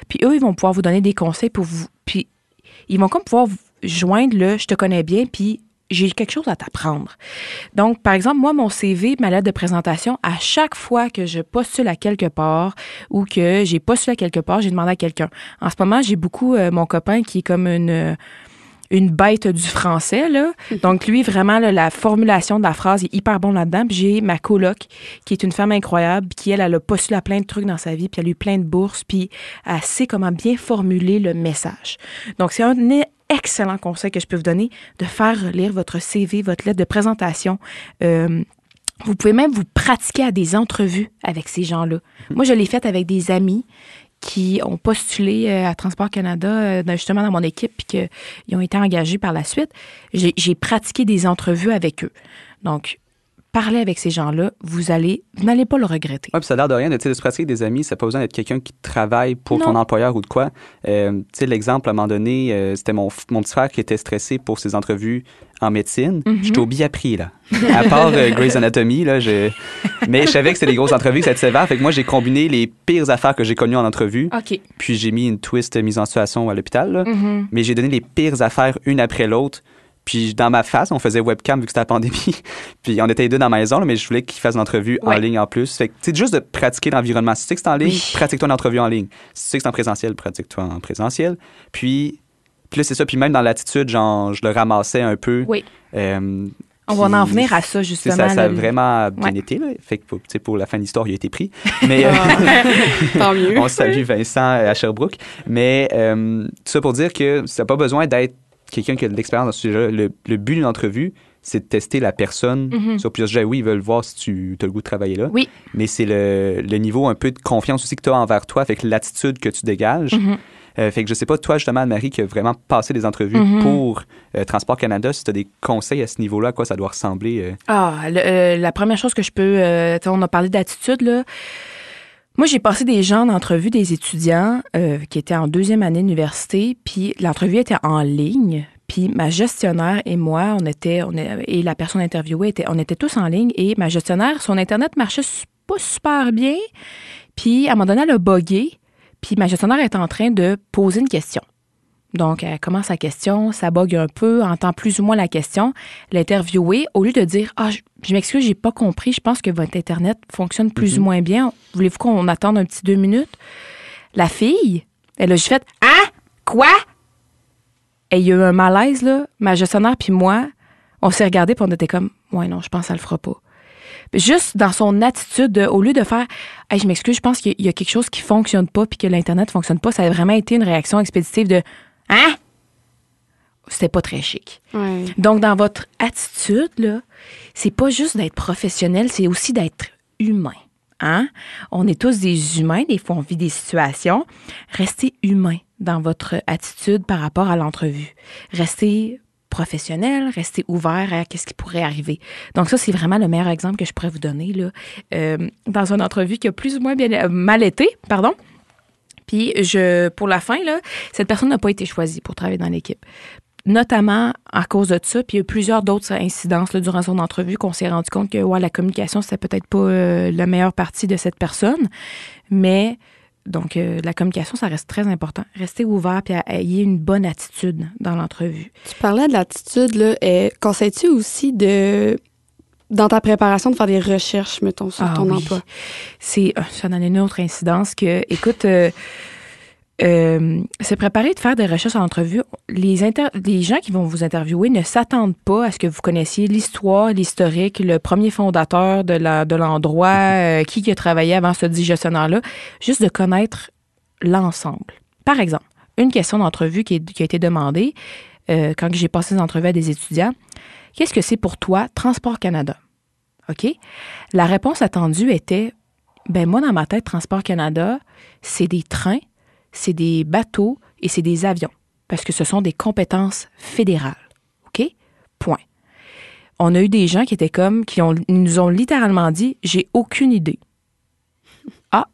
Puis eux, ils vont pouvoir vous donner des conseils pour vous. Puis ils vont comme pouvoir vous joindre le je te connais bien, puis j'ai quelque chose à t'apprendre. Donc, par exemple, moi, mon CV, ma lettre de présentation, à chaque fois que je postule à quelque part ou que j'ai postulé à quelque part, j'ai demandé à quelqu'un. En ce moment, j'ai beaucoup euh, mon copain qui est comme une une bête du français là. Donc lui vraiment là, la formulation de la phrase est hyper bon là-dedans. Puis j'ai ma coloc qui est une femme incroyable qui elle, elle a postulé à plein de trucs dans sa vie puis elle a eu plein de bourses puis elle sait comment bien formuler le message. Donc c'est un é- excellent conseil que je peux vous donner de faire lire votre CV, votre lettre de présentation. Euh, vous pouvez même vous pratiquer à des entrevues avec ces gens-là. Moi, je l'ai fait avec des amis qui ont postulé euh, à Transport Canada, euh, justement dans mon équipe, puis qu'ils ont été engagés par la suite. J'ai pratiqué des entrevues avec eux. Donc, parlez avec ces gens-là, vous allez, vous n'allez pas le regretter. Oui, puis ça a l'air de rien. De, de se pratiquer des amis, ça n'a pas besoin d'être quelqu'un qui travaille pour ton employeur ou de quoi. Euh, tu sais, l'exemple, à un moment donné, euh, c'était mon, mon petit frère qui était stressé pour ses entrevues en médecine. Mm-hmm. J'étais au biapris, là. À part euh, Grey's Anatomy, là, je... mais je savais que c'était des grosses entrevues, que c'était sévère. Fait que moi, j'ai combiné les pires affaires que j'ai connues en entrevue. OK. Puis j'ai mis une twist mise en situation à l'hôpital. Mm-hmm. Mais j'ai donné les pires affaires une après l'autre. Puis dans ma face, on faisait webcam vu que c'était la pandémie. puis on était les deux dans la maison, mais je voulais qu'il fasse une entrevue en ligne en plus. Fait que c'est juste de pratiquer l'environnement. Si tu sais que c'est en ligne, pratique-toi une entrevue en ligne. Si tu sais que c'est en présentiel, pratique-toi en présentiel. Puis, puis là, c'est ça. Puis même dans l'attitude, genre, je le ramassais un peu. Oui. Euh, on va en venir à ça, justement. Ça, ça a vraiment bien été. Là. Fait que pour, pour la fin de l'histoire, il a été pris. Mais, euh, Tant mieux. on salue Vincent à Sherbrooke. Mais euh, tout ça pour dire que ça n'a pas besoin d'être quelqu'un qui a de l'expérience dans ce sujet-là, le, but d'une entrevue, c'est de tester la personne mm-hmm. sur plusieurs sujets. Oui, ils veulent voir si tu as le goût de travailler là. Oui. Mais c'est le, niveau un peu de confiance aussi que tu as envers toi, avec l'attitude que tu dégages. Mm-hmm. Euh, fait que je sais pas, toi, justement, Marie, qui a vraiment passé des entrevues mm-hmm. pour euh, Transport Canada, si tu as des conseils à ce niveau-là, à quoi ça doit ressembler? Euh? Ah, la première chose que je peux. on a parlé d'attitude, là. Moi, j'ai passé des gens d'entrevue, des étudiants euh, qui étaient en deuxième année d'université, puis l'entrevue était en ligne. Puis ma gestionnaire et moi, on était, on et la personne interviewée, était, on était tous en ligne. Et ma gestionnaire, son Internet marchait pas super bien. Puis à un moment donné, elle a. Puis ma gestionnaire est en train de poser une question. Donc, elle commence sa question, ça bug un peu, entend plus ou moins la question. L'interviewé, au lieu de dire Ah, je, je m'excuse, j'ai pas compris, je pense que votre Internet fonctionne plus ou mhm. moins bien. Voulez-vous qu'on attende un petit deux minutes? La fille, elle a juste fait Hein? Quoi? Et il y a eu un malaise, là. Ma gestionnaire puis moi, on s'est regardé puis on était comme Ouais, non, je pense qu'elle le fera pas. Juste dans son attitude, au lieu de faire hey, je m'excuse, je pense qu'il y a quelque chose qui fonctionne pas puis que l'Internet fonctionne pas, ça a vraiment été une réaction expéditive de Hein? C'était pas très chic. Donc, dans votre attitude, là, c'est pas juste d'être professionnel, c'est aussi d'être humain. Hein? On est tous des humains, des fois on vit des situations. Restez humain dans votre attitude par rapport à l'entrevue. Restez professionnel, restez ouvert à ce qui pourrait arriver. Donc ça, c'est vraiment le meilleur exemple que je pourrais vous donner là, euh, dans une entrevue qui a plus ou moins bien, euh, mal été, pardon. Puis je, pour la fin, là, cette personne n'a pas été choisie pour travailler dans l'équipe. Notamment à cause de ça, puis il y a eu plusieurs d'autres incidences là, durant son entrevue qu'on s'est rendu compte que ouais, la communication, c'était peut-être pas euh, la meilleure partie de cette personne. Mais donc, euh, la communication, ça reste très important. Restez ouvert puis ayez une bonne attitude dans l'entrevue. Tu parlais de l'attitude, là. Conseilles-tu aussi de dans ta préparation de faire des recherches, mettons, sur ah ton emploi? C'est, euh, ça donne une autre incidence que, écoute, euh, euh, c'est préparer de faire des recherches en entrevue. Les, les gens qui vont vous interviewer ne s'attendent pas à ce que vous connaissiez l'histoire, l'historique, le premier fondateur de, l'endroit, qui, qui a travaillé avant ce dit gestionnaire-là, juste de connaître l'ensemble. Par exemple, une question d'entrevue qui, qui a été demandée quand j'ai passé des entrevues à des étudiants, Qu'est-ce que c'est pour toi Transport Canada? OK? La réponse attendue était ben moi, dans ma tête, Transport Canada, c'est des trains, c'est des bateaux et c'est des avions, parce que ce sont des compétences fédérales. OK? Point. On a eu des gens qui étaient comme, qui ont, nous ont littéralement dit J'ai aucune idée. Ah.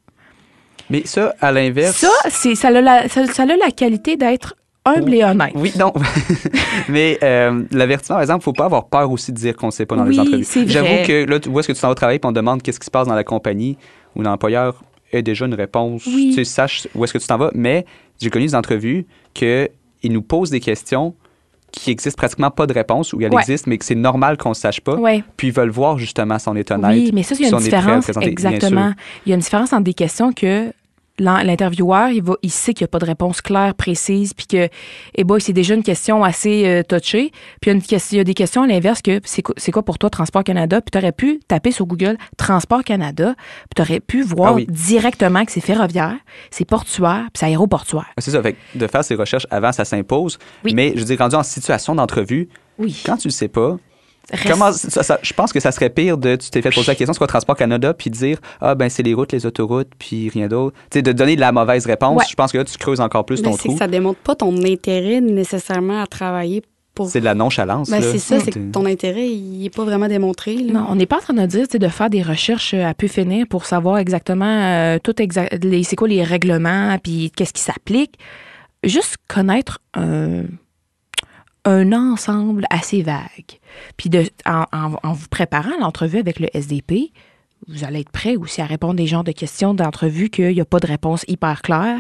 Mais ça, à l'inverse. Ça, c'est, ça, a la, ça a la qualité d'être humble et honnête. Oui, non. Mais euh, l'avertissement, par exemple, il ne faut pas avoir peur aussi de dire qu'on ne sait pas dans les entrevues. J'avoue que là, tu vois ce que tu t'en vas travailler et on te demande qu'est-ce qui se passe dans la compagnie ou l'employeur ait déjà une réponse. Tu sais, sache où est-ce que tu t'en vas. Mais j'ai connu des entrevues qu'ils nous posent des questions qui n'existent pratiquement pas de réponse ou elles existent, mais que c'est normal qu'on ne sache pas. Puis ils veulent voir justement son est honnête. Oui, mais ça, il y a une différence. Exactement. Il y a une différence entre des questions que l'intervieweur, il, va, il sait qu'il n'y a pas de réponse claire, précise, puis que, eh ben, c'est déjà une question assez euh, touchée. Puis il y, a une, il y a des questions à l'inverse que c'est quoi pour toi Transport Canada? Puis tu aurais pu taper sur Google Transport Canada, puis tu aurais pu voir ah directement que c'est ferroviaire, c'est portuaire, puis c'est aéroportuaire. C'est ça. Fait de faire ces recherches avant, ça s'impose. Mais je veux dire, rendu en situation d'entrevue, quand tu ne sais pas, Comment, je pense que ça serait pire de tu t'es fait poser la question c'est quoi Transport Canada puis dire ah ben c'est les routes les autoroutes puis rien d'autre tu sais de donner de la mauvaise réponse je pense que là tu creuses encore plus ton trou ça démontre pas ton intérêt nécessairement à travailler pour. C'est de la nonchalance. Ben, c'est ça, c'est T'es- que ton intérêt, il n'est pas vraiment démontré. là. Non, on n'est pas en train de dire de faire des recherches euh, à peu finir pour savoir exactement euh, tout exa- les c'est quoi les règlements puis qu'est-ce qui s'applique. Juste connaître un, un ensemble assez vague. Puis de, en, en- en vous préparant à l'entrevue avec le SDP, vous allez être prêt aussi à répondre des genres de questions d'entrevue qu'il n'y a pas de réponse hyper claire.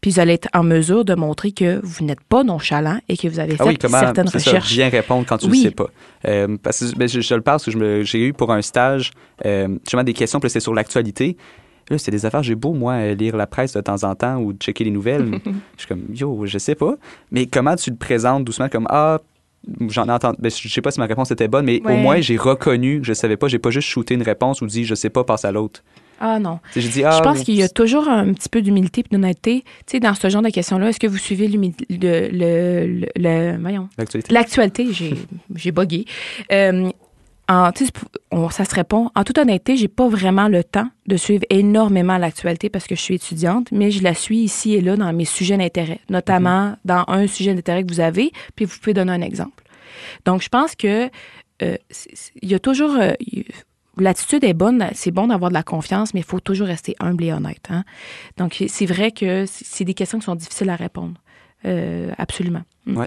Puis vous allez être en mesure de montrer que vous n'êtes pas nonchalant et que vous avez fait Ah oui, comment certaines c'est ça, recherches. bien répondre quand tu Oui. le sais pas. Euh, parce que ben, je, je le parle parce que j'ai eu pour un stage euh, justement des questions, puis c'est sur l'actualité. Là, c'est des affaires, j'ai beau, moi, lire la presse de temps en temps ou checker les nouvelles. je suis comme, yo, je sais pas. Mais comment tu le présentes doucement comme, ah, j'en ai entendu, ben, je sais pas si ma réponse était bonne, mais Ouais. au moins, j'ai reconnu que je savais pas, j'ai pas juste shooté une réponse ou dit, je sais pas, passe à l'autre. Ah non. J'ai dit, ah, je pense qu'il y a toujours un petit peu d'humilité et d'honnêteté. Tu sais, dans ce genre de questions-là, est-ce que vous suivez le, l'actualité. l'actualité? J'ai, j'ai bugué. Euh, en, on- ça se répond. En toute honnêteté, j'ai pas vraiment le temps de suivre énormément l'actualité parce que je suis étudiante, mais je la suis ici et là dans mes sujets d'intérêt, notamment dans un sujet d'intérêt que vous avez, puis vous pouvez donner un exemple. Donc, je pense que euh, y a toujours euh, L'attitude est bonne, c'est bon d'avoir de la confiance, mais il faut toujours rester humble et honnête. hein. Donc, c'est vrai que c'est c'est des questions qui sont difficiles à répondre. Euh, absolument. Mm.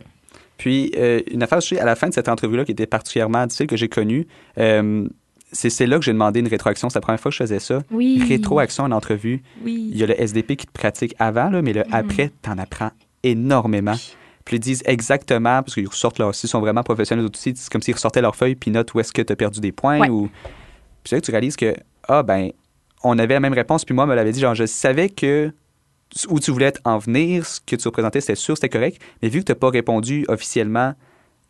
Puis, euh, une affaire, sais, à la fin de cette entrevue-là qui était particulièrement difficile, que j'ai connue, euh, c'est là que j'ai demandé une rétroaction. C'est la première fois que je faisais ça. Oui. Rétroaction en entrevue. Oui. Il y a le SDP qui te pratique avant, là, mais le après, t'en apprends énormément. Puis ils disent exactement, parce qu'ils ressortent là aussi, ils sont vraiment professionnels aussi, c'est comme s'ils ressortaient leur feuille puis notent où est-ce que tu as perdu des points. Ouais. Ou... Puis c'est là que tu réalises que, ah ben, on avait la même réponse, puis moi, on me l'avait dit, genre, je savais que où tu voulais en venir, ce que tu représentais, c'était sûr, c'était correct, mais vu que tu n'as pas répondu officiellement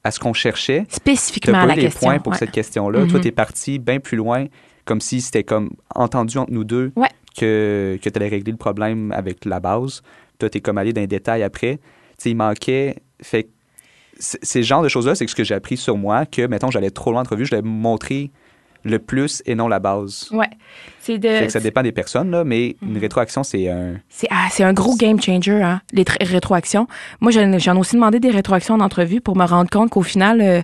à ce qu'on cherchait, tu Spécifiquement pas à la les question. points pour ouais. cette question-là. Toi, Mhm. tu es parti bien plus loin, comme si c'était comme entendu entre nous deux Ouais. que, que tu allais régler le problème avec la base. Toi, tu es comme allé dans les détails après. Tu sais, il manquait. Fait ces genres de choses-là, c'est ce que j'ai appris sur moi, que, mettons, j'allais trop loin en entrevue, je devais montrer le plus et non la base. Ouais. C'est de. Ça dépend des personnes, là, mais une rétroaction, c'est un. C'est ah, un gros game changer, hein, les tr- rétroactions. Moi, j'en ai aussi demandé des rétroactions en entrevue pour me rendre compte qu'au final, euh,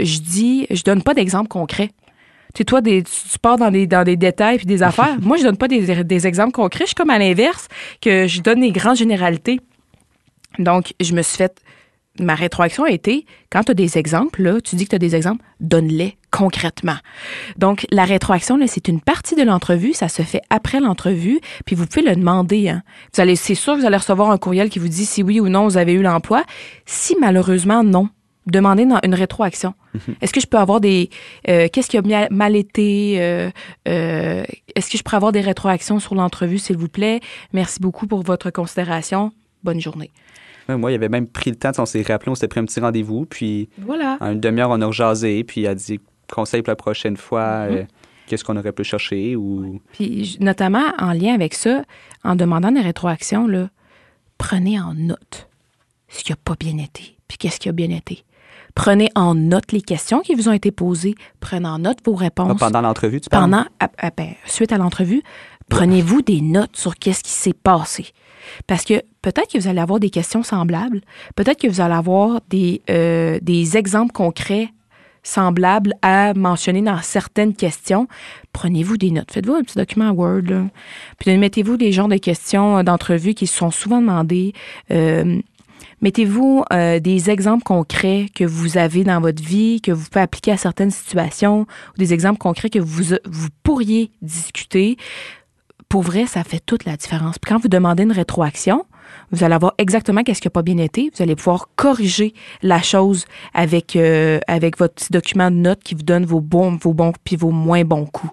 je dis, je donne pas d'exemple concret. Tu sais, toi, des, tu, tu pars dans des, dans des détails puis des affaires. Moi, je donne pas des, des exemples concrets. Je suis comme à l'inverse, que je donne des grandes généralités. Donc, je me suis fait. Ma rétroaction a été, quand tu as des exemples, là, tu dis que tu as des exemples, donne-les concrètement. Donc, la rétroaction, là, c'est une partie de l'entrevue. Ça se fait après l'entrevue. Puis vous pouvez le demander. Hein. Vous allez, c'est sûr que vous allez recevoir un courriel qui vous dit si oui ou non vous avez eu l'emploi. Si malheureusement non, demandez une rétroaction. Est-ce que je peux avoir des... euh, Qu'est-ce qui a mal été? euh, euh, Est-ce que je pourrais avoir des rétroactions sur l'entrevue, s'il vous plaît? Merci beaucoup pour votre considération. Bonne journée. Moi, il avait même pris le temps, on s'est rappelé, on s'était pris un petit rendez-vous, puis Voilà. en une demi-heure, on a jasé, puis il a dit conseil pour la prochaine fois, Mhm. euh, qu'est-ce qu'on aurait pu chercher ou. Puis notamment en lien avec ça, en demandant des rétroactions, là, prenez en note ce qui n'a pas bien été, puis qu'est-ce qui a bien été. Prenez en note les questions qui vous ont été posées. Prenez en note vos Ah, réponses. pendant l'entrevue, tu parles? Pendant, à- à- ben, suite à l'entrevue, prenez-vous des notes sur qu'est-ce qui s'est passé. Parce que peut-être que vous allez avoir des questions semblables, peut-être que vous allez avoir des, euh, des exemples concrets semblables à mentionner dans certaines questions. Prenez-vous des notes. Faites-vous un petit document Word. Là. Puis mettez-vous des genres de questions euh, d'entrevue qui sont souvent demandées. Euh, Mettez-vous euh, des exemples concrets que vous avez dans votre vie, que vous pouvez appliquer à certaines situations, ou des exemples concrets que vous, vous pourriez discuter. Pour vrai, ça fait toute la différence. Puis quand vous demandez une rétroaction, vous allez avoir exactement qu'est-ce qui n'a pas bien été. Vous allez pouvoir corriger la chose avec, euh, votre document de notes qui vous donne vos bons, vos bons puis vos moins bons coups.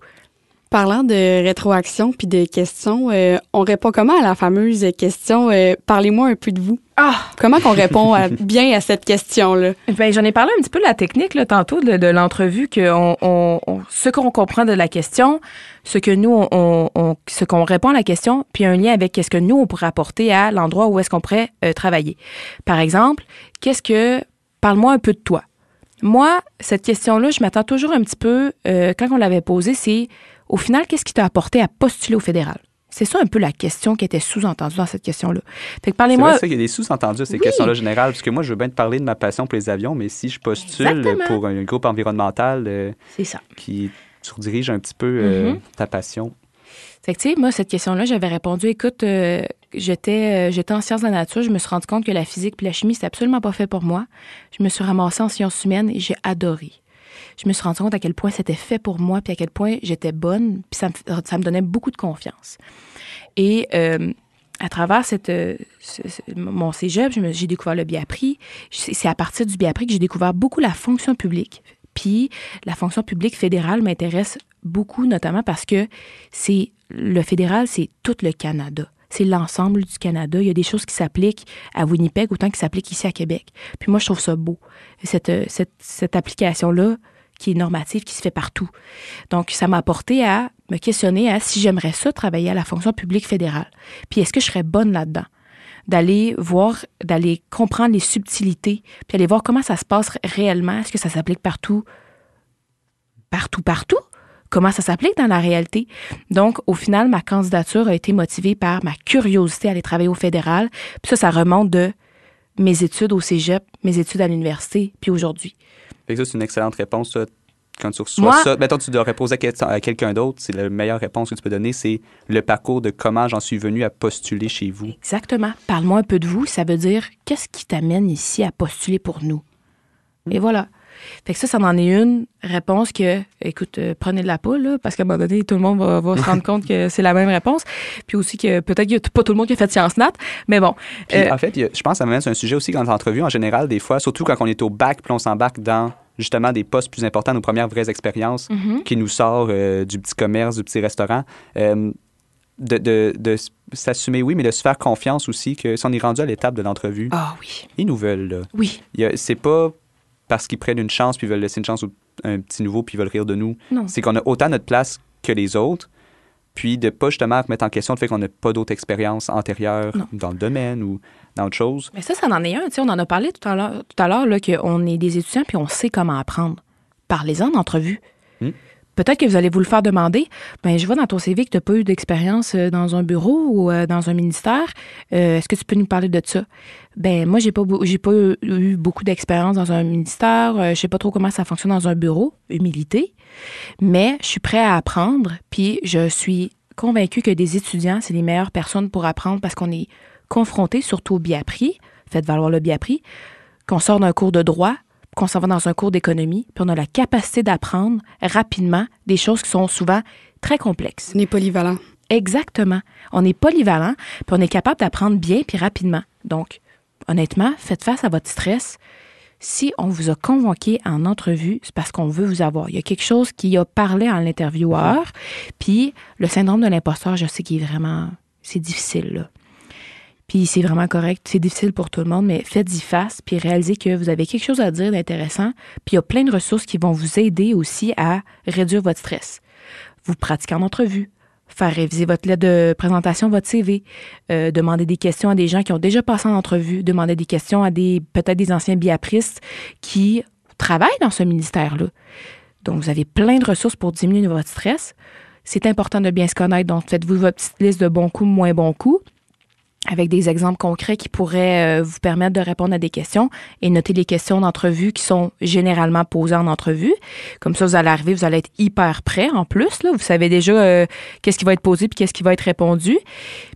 Parlant de rétroaction puis de questions, euh, on répond comment à la fameuse question euh, Parlez-moi un peu de vous? Ah! Comment qu'on répond à- bien à cette question-là? Ben, j'en ai parlé un petit peu de la technique là, tantôt de, de l'entrevue, que on, on- on- ce qu'on comprend de la question, ce que nous, on, ce qu'on répond à la question, puis un lien avec ce que nous, on pourrait apporter à l'endroit où est-ce qu'on pourrait euh, travailler. Par exemple, qu'est-ce que... Parle-moi un peu de toi? Moi, cette question-là, je m'attends toujours un petit peu, euh, quand on l'avait posée, c'est au final, qu'est-ce qui t'a apporté à postuler au fédéral? C'est ça un peu la question qui était sous-entendue dans cette question-là. Fait que parlez-moi. C'est vrai, il y a des sous-entendus à ces questions-là générales, parce que moi, je veux bien te parler de ma passion pour les avions, mais si je postule pour un groupe environnemental euh, ça. qui surdirige un petit peu euh, mm-hmm. ta passion. Fait que, tu sais, moi, cette question-là, j'avais répondu, écoute, euh, j'étais, j'étais en sciences de la nature, je me suis rendu compte que la physique et la chimie, c'était absolument pas fait pour moi. Je me suis ramassée en sciences humaines et j'ai adoré je me suis rendu compte à quel point c'était fait pour moi, puis à quel point j'étais bonne, puis ça me, ça me donnait beaucoup de confiance. Et euh, à travers cette, euh, mon cégep, j'ai découvert le biapri. C'est à partir du biapri que j'ai découvert beaucoup la fonction publique. Puis la fonction publique fédérale m'intéresse beaucoup, notamment parce que c'est le fédéral, c'est tout le Canada c'est l'ensemble du Canada. Il y a des choses qui s'appliquent à Winnipeg autant qui s'appliquent ici à Québec. Puis moi, je trouve ça beau. Cette, cette, cette application-là, qui est normative, qui se fait partout. Donc, ça m'a apporté à me questionner à si j'aimerais ça travailler à la fonction publique fédérale. Puis, est-ce que je serais bonne là-dedans? D'aller voir, d'aller comprendre les subtilités, puis aller voir comment ça se passe réellement. Est-ce que ça s'applique partout? Partout, partout? Comment ça s'applique dans la réalité? Donc, au final, ma candidature a été motivée par ma curiosité à aller travailler au fédéral. Puis ça, ça remonte de mes études au cégep, mes études à l'université, puis aujourd'hui ça, c'est une excellente réponse. quand tu reçois ça, mettons, tu dois poser à quelqu'un d'autre, c'est la meilleure réponse que tu peux donner, c'est le parcours de comment j'en suis venu à postuler chez vous. Exactement. Parle-moi un peu de vous. Ça veut dire, qu'est-ce qui t'amène ici à postuler pour nous? Et voilà. Fait que ça, ça en est une réponse que, écoute, euh, prenez de la poule, parce qu'à un moment donné, tout le monde va, se rendre compte que c'est la même réponse. Puis aussi que peut-être qu'il n'y a pas tout le monde qui a fait sciences nat, mais bon. Euh, en fait, je pense que ça m'amène sur un sujet aussi dans l'entrevue en général, des fois, surtout quand on est au bac, puis on s'embarque dans justement des postes plus importants, nos premières vraies expériences, mm-hmm. qui nous sort euh, du petit commerce, du petit restaurant. Euh, de, de, de s'assumer, oui, mais de se faire confiance aussi que si on est rendu à l'étape de l'entrevue, ah oui. ils nous veulent. Là. Oui. C'est pas parce qu'ils prennent une chance puis veulent laisser une chance à un petit nouveau puis ils veulent rire de nous. C'est qu'on a autant notre place que les autres, puis de pas justement remettre en question le fait qu'on n'a pas d'autres expériences antérieures dans le domaine ou dans autre chose. Mais ça, ça en est un. on en a parlé tout à l'heure, tout à l'heure qu'on est des étudiants puis on sait comment apprendre. Parlez-en d'entrevue. Hmm. Peut-être que vous allez vous le faire demander. Ben, je vois dans ton CV que tu n'as pas eu d'expérience euh, dans un bureau ou euh, dans un ministère. Euh, est-ce que tu peux nous parler de ça? Ben, moi, j'ai pas, j'ai pas eu beaucoup d'expérience dans un ministère. je sais pas trop comment ça fonctionne dans un bureau. Humilité. Mais je suis prêt à apprendre. Puis je suis convaincue que des étudiants, c'est les meilleures personnes pour apprendre parce qu'on est confronté surtout au biapri, faites valoir le biapri, qu'on sort d'un cours de droit, qu'on s'en va dans un cours d'économie, puis on a la capacité d'apprendre rapidement des choses qui sont souvent très complexes. On est polyvalent. Exactement. On est polyvalent, puis on est capable d'apprendre bien puis rapidement. Donc, honnêtement, faites face à votre stress. Si on vous a convoqué en entrevue, c'est parce qu'on veut vous avoir. Il y a quelque chose qui a parlé à l'intervieweur, puis le syndrome de l'imposteur, je sais qu'il est vraiment, c'est difficile, là. Puis c'est vraiment correct. C'est difficile pour tout le monde, mais faites-y face, puis réalisez que vous avez quelque chose à dire d'intéressant. Puis il y a plein de ressources qui vont vous aider aussi à réduire votre stress. Vous pratiquez en entrevue, faire réviser votre lettre de présentation, votre CV, euh, demander des questions à des gens qui ont déjà passé en entrevue, demander des questions à des peut-être des anciens biapristes qui travaillent dans ce ministère-là. Donc, vous avez plein de ressources pour diminuer votre stress. C'est important de bien se connaître, donc faites-vous votre petite liste de bons coups, moins bons coups avec des exemples concrets qui pourraient euh, vous permettre de répondre à des questions et noter les questions d'entrevue qui sont généralement posées en entrevue. Comme ça, vous allez arriver, vous allez être hyper prêt en plus. Là. Vous savez déjà euh, qu'est-ce qui va être posé puis qu'est-ce qui va être répondu.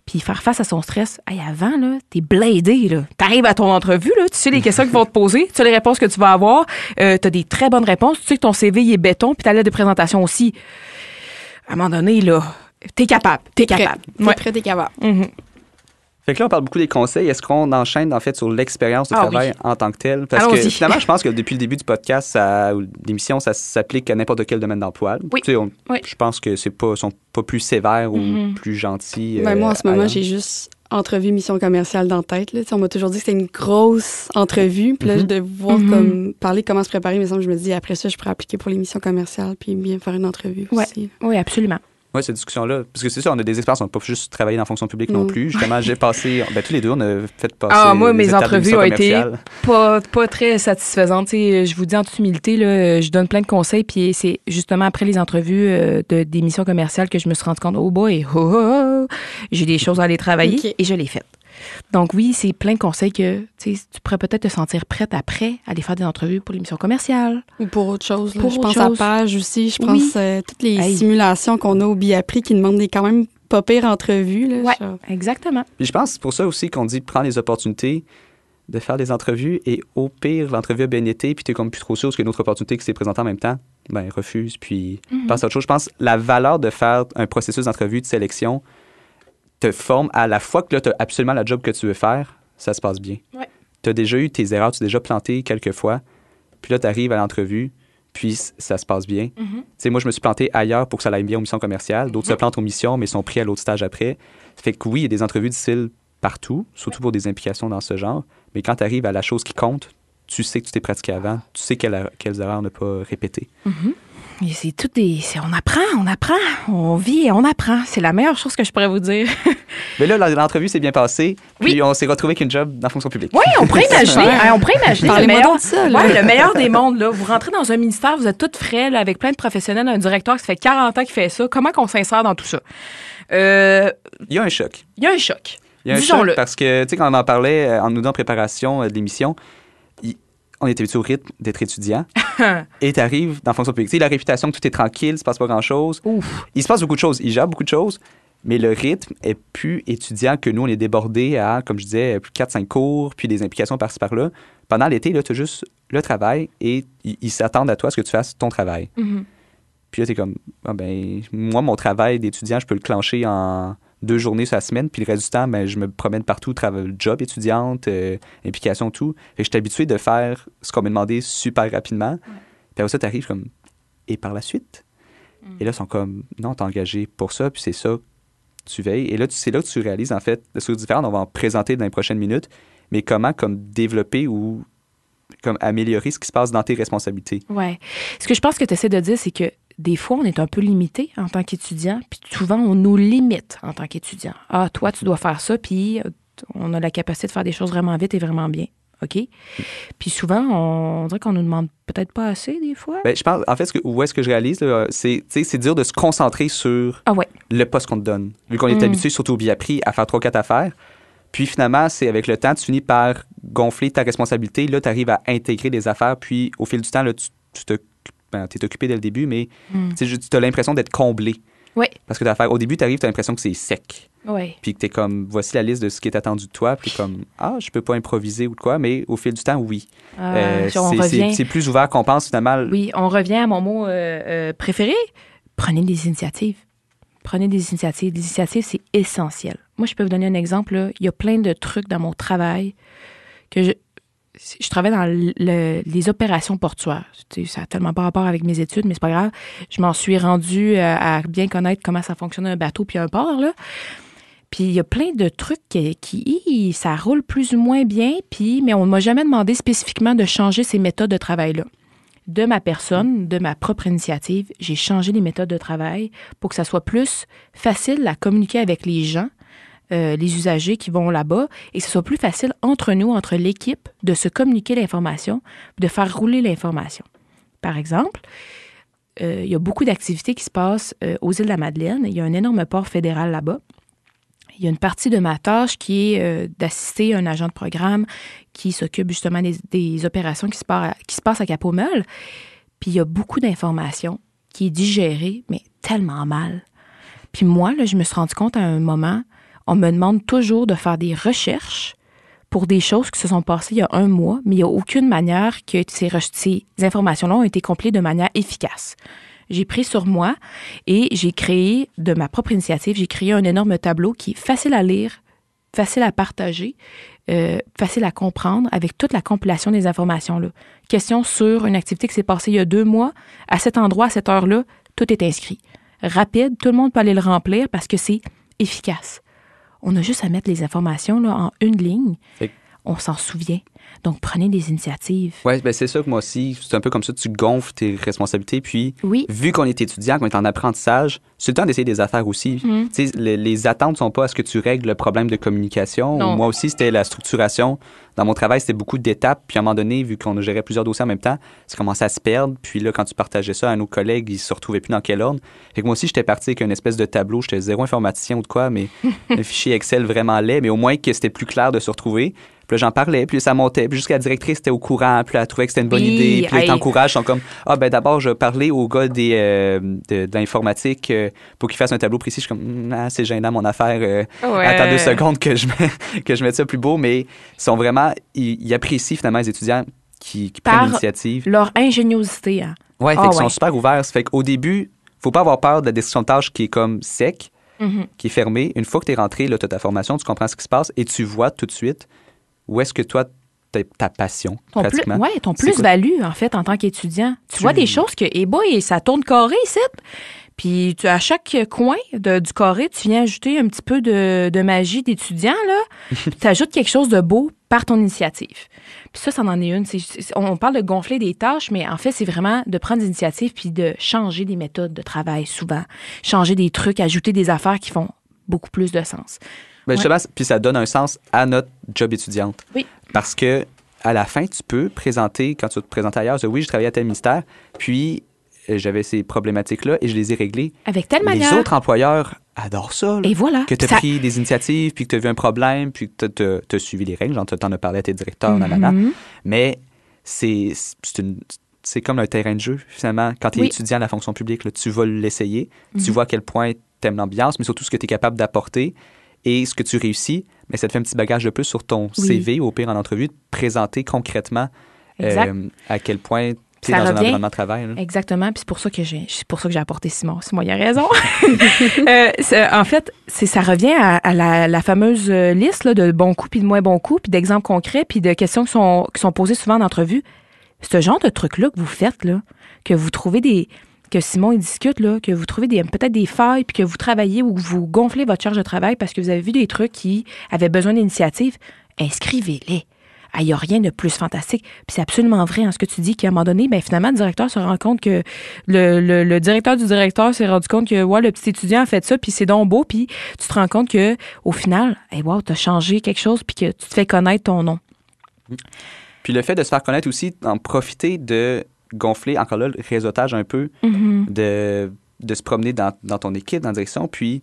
Puis faire face à son stress. Hey, avant, là, t'es bladé. Là. T'arrives à ton entrevue, là, tu sais les questions qu'ils vont te poser, tu sais les réponses que tu vas avoir. Euh, t'as des très bonnes réponses. Tu sais que ton CV il est béton puis ta lettre de présentation aussi. À un moment donné, là, t'es capable. T'es capable. T'es ouais. prêt, t'es capable. Mm-hmm. Fait que là, on parle beaucoup des conseils. Est-ce qu'on enchaîne, en fait, sur l'expérience de ah travail en tant que tel? Parce que finalement, je pense que depuis le début du podcast ça, ou l'émission, ça s'applique à n'importe quel domaine d'emploi. Oui. Je pense que c'est pas, sont pas plus sévères ou mm-hmm. plus gentils. Ben, moi, en ce euh, moment, j'ai juste entrevue mission commerciale dans la tête. Là. On m'a toujours dit que c'était une grosse entrevue. Puis là, mm-hmm. de voir mm-hmm. comme, parler comment se préparer, mais je me dis, après ça, je pourrais appliquer pour l'émission commerciale puis bien faire une entrevue ouais. aussi. Oui, absolument. Cette discussion-là. Parce que c'est ça, on a des experts, on n'a pas juste travaillé dans la fonction publique non Mm. plus. Justement, j'ai passé, ben, tous les deux, on a fait passer. Ah, moi, mes entrevues ont été pas, pas très satisfaisantes. Tu sais, je vous dis en toute humilité, là, je donne plein de conseils, puis c'est justement après les entrevues euh, de, des missions commerciales que je me suis rendu compte, oh boy, oh, oh, oh, j'ai des choses à aller travailler, et je l'ai fait. Donc oui, c'est plein de conseils que tu tu pourrais peut-être te sentir prête après à aller faire des entrevues pour les missions commerciales. Ou pour autre chose. là. Pour je autre pense chose. à Page aussi. Je pense Oui. euh, toutes les Hey. simulations qu'on a au Biapri qui demandent des quand même pas pires entrevues. Là, Ouais. Exactement. Puis je pense que c'est pour ça aussi qu'on dit prends les opportunités de faire des entrevues et au pire, l'entrevue a bien été, puis t'es comme plus trop sûr parce qu'il y a une autre opportunité qui s'est présentée en même temps, ben refuse, puis passe à autre chose. Je pense que la valeur de faire un processus d'entrevue, de sélection, te forme à la fois que là, tu as absolument la job que tu veux faire, ça se passe bien. Ouais. Tu as déjà eu tes erreurs, tu as déjà planté quelques fois, puis là, tu arrives à l'entrevue, puis ça se passe bien. Mhm. Tu sais, moi, je me suis planté ailleurs pour que ça aille bien aux missions commerciales. D'autres se plantent aux missions, mais sont pris à l'autre stage après. Ça fait que oui, il y a des entrevues difficiles partout, surtout pour des implications dans ce genre. Mais quand tu arrives à la chose qui compte, tu sais que tu t'es pratiqué avant, tu sais quelle- quelles erreurs ne pas répéter. Et c'est tout des. on apprend, on apprend, on vit et on apprend. C'est la meilleure chose que je pourrais vous dire. Mais là, l'entrevue s'est bien passée, puis Oui. on s'est retrouvé avec une job dans la fonction publique. Oui, on pourrait imaginer. hein, on pourrait imaginer le meilleur, donc de ça, là. Ouais, le meilleur des mondes. Là. Vous rentrez dans un ministère, vous êtes toutes frais, là, avec plein de professionnels, un directeur qui ça fait 40 ans qu'il fait ça. Comment qu'on s'insère dans tout ça? Euh, Il y a un choc. Il y a un choc. Il y a un choc parce que, tu sais, quand on en parlait euh, en nous donnant préparation euh, de l'émission, on était habitué au rythme d'être étudiant. et tu arrives dans fonction publique. Tu sais, la réputation que tout est tranquille, il se passe pas grand-chose. Ouf. Il se passe beaucoup de choses. Il gère beaucoup de choses. Mais le rythme est plus étudiant que nous. On est débordé à, comme je disais, plus de 4-5 cours, puis des implications par-ci par-là. Pendant l'été, là, tu as juste le travail et ils s'attendent à toi à ce que tu fasses ton travail. Mhm. Puis là, tu es comme, ah ben, moi, mon travail d'étudiant, je peux le clencher en deux journées sur la semaine, puis le reste du temps, ben, je me promène partout, travail, job étudiante, euh, implication, tout. Fait que je suis habitué de faire ce qu'on m'a demandé super rapidement. Puis après ça, tu arrives comme, et par la suite? Et là, ils sont comme, non, t'es engagé pour ça, puis c'est ça, tu veilles. Et là, c'est là que tu réalises, en fait, des choses différentes. On va en présenter dans les prochaines minutes, mais comment, comme, développer ou comme améliorer ce qui se passe dans tes responsabilités. Ouais. Ce que je pense que tu essaies de dire, c'est que des fois, on est un peu limité en tant qu'étudiant, puis souvent, on nous limite en tant qu'étudiant. Ah, toi, tu dois faire ça, puis euh, on a la capacité de faire des choses vraiment vite et vraiment bien. OK? Puis souvent, on, on dirait qu'on nous demande peut-être pas assez, des fois. Ben, je pense, en fait, ce que, où est-ce que je réalise, c'est, c'est dur de se concentrer sur Ah ouais. le poste qu'on te donne. Vu qu'on est Mm. habitué, surtout au appris à faire trois, quatre affaires. Puis finalement, c'est avec le temps, tu finis par gonfler ta responsabilité. Là, tu arrives à intégrer des affaires. Puis au fil du temps, là, tu, tu te, ben, t'es occupé dès le début, mais Mm. tu tu as l'impression d'être comblé. Oui. Parce que t'as affaire. Au début, tu arrives, tu as l'impression que c'est sec. Oui. Puis que tu es comme, voici la liste de ce qui est attendu de toi. Puis comme, ah, je peux pas improviser ou de quoi. Mais au fil du temps, oui. Euh, on c'est- plus ouvert qu'on pense finalement. Oui, on revient à mon mot euh, euh, préféré. Prenez des initiatives. Prenez des initiatives. Des initiatives, c'est essentiel. Moi, je peux vous donner un exemple. là. Il y a plein de trucs dans mon travail que je. Je travaille dans le- le- les opérations portuaires. Ça n'a tellement pas rapport avec mes études, mais c'est pas grave. Je m'en suis rendue à, à bien connaître comment ça fonctionne un bateau puis un port. Là. Puis il y a plein de trucs qui, qui- ça roule plus ou moins bien, puis mais on ne m'a jamais demandé spécifiquement de changer ces méthodes de travail-là. De ma personne, de ma propre initiative, j'ai changé les méthodes de travail pour que ça soit plus facile à communiquer avec les gens, euh, les usagers qui vont là-bas, et que ce soit plus facile entre nous, entre l'équipe, de se communiquer l'information, de faire rouler l'information. Par exemple, euh, il y a beaucoup d'activités qui se passent euh, aux îles de la Madeleine. Il y a un énorme port fédéral là-bas. Il y a une partie de ma tâche qui est d'assister un agent de programme qui s'occupe justement des, opérations qui se, passent à Capomel. Puis il y a beaucoup d'informations qui est digérée, mais tellement mal. Puis moi, je me suis rendu compte à un moment, on me demande toujours de faire des recherches pour des choses qui se sont passées il y a un mois, mais il n'y a aucune manière que ces, ces informations-là ont été compilées de manière efficace. J'ai pris sur moi et j'ai créé, de ma propre initiative, j'ai créé un énorme tableau qui est facile à lire, facile à partager, euh, facile à comprendre avec toute la compilation des informations-là. Question sur une activité qui s'est passée il y a deux mois, à cet endroit, à cette heure-là, tout est inscrit. Rapide, tout le monde peut aller le remplir parce que c'est efficace. On a juste à mettre les informations là, en une ligne. On s'en souvient. Donc, prenez des initiatives. Oui, ben c'est ça que moi aussi, c'est un peu comme ça, tu gonfles tes responsabilités. Puis, Oui. vu qu'on est étudiant, qu'on est en apprentissage, c'est le temps d'essayer des affaires aussi. Sais, les, les attentes sont pas à ce que tu règles le problème de communication? Non. Moi aussi, c'était la structuration. Dans mon travail, c'était beaucoup d'étapes. Puis à un moment donné, vu qu'on gérait plusieurs dossiers en même temps, ça commençait à se perdre. Puis là, quand tu partageais ça à nos collègues, ils se retrouvaient plus dans quel ordre. Fait que moi aussi, j'étais parti avec une espèce de tableau. J'étais zéro informaticien ou de quoi, mais un fichier Excel vraiment laid. Mais au moins que c'était plus clair de se retrouver. Puis j'en parlais, puis ça montait. Puis jusqu'à la directrice était au courant, puis elle trouvait que c'était une bonne Oui, idée. Puis elle t'encourage, ils sont comme Ah, ben d'abord, je vais parler au gars des, euh, de, de l'informatique euh, pour qu'il fasse un tableau précis. Je suis comme Ah, c'est gênant, mon affaire. euh, Ouais. Attends deux secondes que je, mets, que je mette ça plus beau. Mais ils sont vraiment, ils, ils apprécient finalement les étudiants qui, prennent l'initiative. Leur ingéniosité. Hein. Ouais, fait Ah, qu'ils sont super ouverts. Fait qu'au début, faut pas avoir peur de la description de tâche qui est comme sec, Mhm. qui est fermée. Une fois que tu es rentré, tu as ta formation, tu comprends ce qui se passe et tu vois tout de suite où est-ce que toi, ta passion, Ton plus, pratiquement? ouais, ton plus-value, en fait, en tant qu'étudiant. Tu, Tu- vois des choses que, eh boy, ça tourne carré ici. Puis tu, à chaque coin de- du carré, tu viens ajouter un petit peu de, de magie d'étudiant, là. tu ajoutes quelque chose de beau par ton initiative. Puis ça, ça en est une. On parle de gonfler des tâches, mais en fait, c'est vraiment de prendre des initiatives puis de changer des méthodes de travail souvent. Changer des trucs, ajouter des affaires qui font beaucoup plus de sens. Ben, puis ça donne un sens à notre job étudiante. Oui. Parce que à la fin, tu peux présenter, quand tu te présenter ailleurs, oui, je travaillais à tel ministère, puis euh, j'avais ces problématiques-là et je les ai réglées. Avec telle manière. Les autres employeurs adorent ça. là. Et voilà. que tu as Ça- pris des initiatives, puis que tu as vu un problème, puis que tu as suivi les règles, genre tu en as parlé à tes directeurs, nanana. Mhm. Mais c'est une- c'est comme un terrain de jeu, finalement. Quand tu es Oui. étudiant à la fonction publique, là, tu vas l'essayer, tu Mhm. vois à quel point tu aimes l'ambiance, mais surtout ce que tu es capable d'apporter et ce que tu réussis. Mais ça te fait un petit bagage de plus sur ton Oui. CV, au pire en entrevue, de présenter concrètement euh, à quel point tu es Ça dans un revient- environnement de travail. là. Exactement, puis c'est pour ça que j'ai c'est pour ça que j'ai apporté Simon. Simon, il a raison. Euh, en fait, c'est ça revient à, à la, la fameuse liste là, de bons coups puis de moins bons coups, puis d'exemples concrets, puis de questions qui sont qui sont posées souvent en entrevue. Ce genre de truc là que vous faites là, que vous trouvez des que Simon il discute là, que vous trouvez peut-être des failles puis que vous travaillez ou que vous gonflez votre charge de travail parce que vous avez vu des trucs qui avaient besoin d'initiative, inscrivez-les. Ah, Il n'y a rien de plus fantastique. Puis c'est absolument vrai en ce que tu dis qu'à un moment donné, ben, finalement, le directeur se rend compte que le directeur du directeur s'est rendu compte que ouais, le petit étudiant a fait ça, puis c'est donc beau, puis tu te rends compte que au final, hey, wow, tu as changé quelque chose, puis que tu te fais connaître ton nom. Puis le fait de se faire connaître aussi, en profiter de gonfler, encore là, le réseautage un peu, Mhm. de, de se promener dans, dans ton équipe, dans la direction. Puis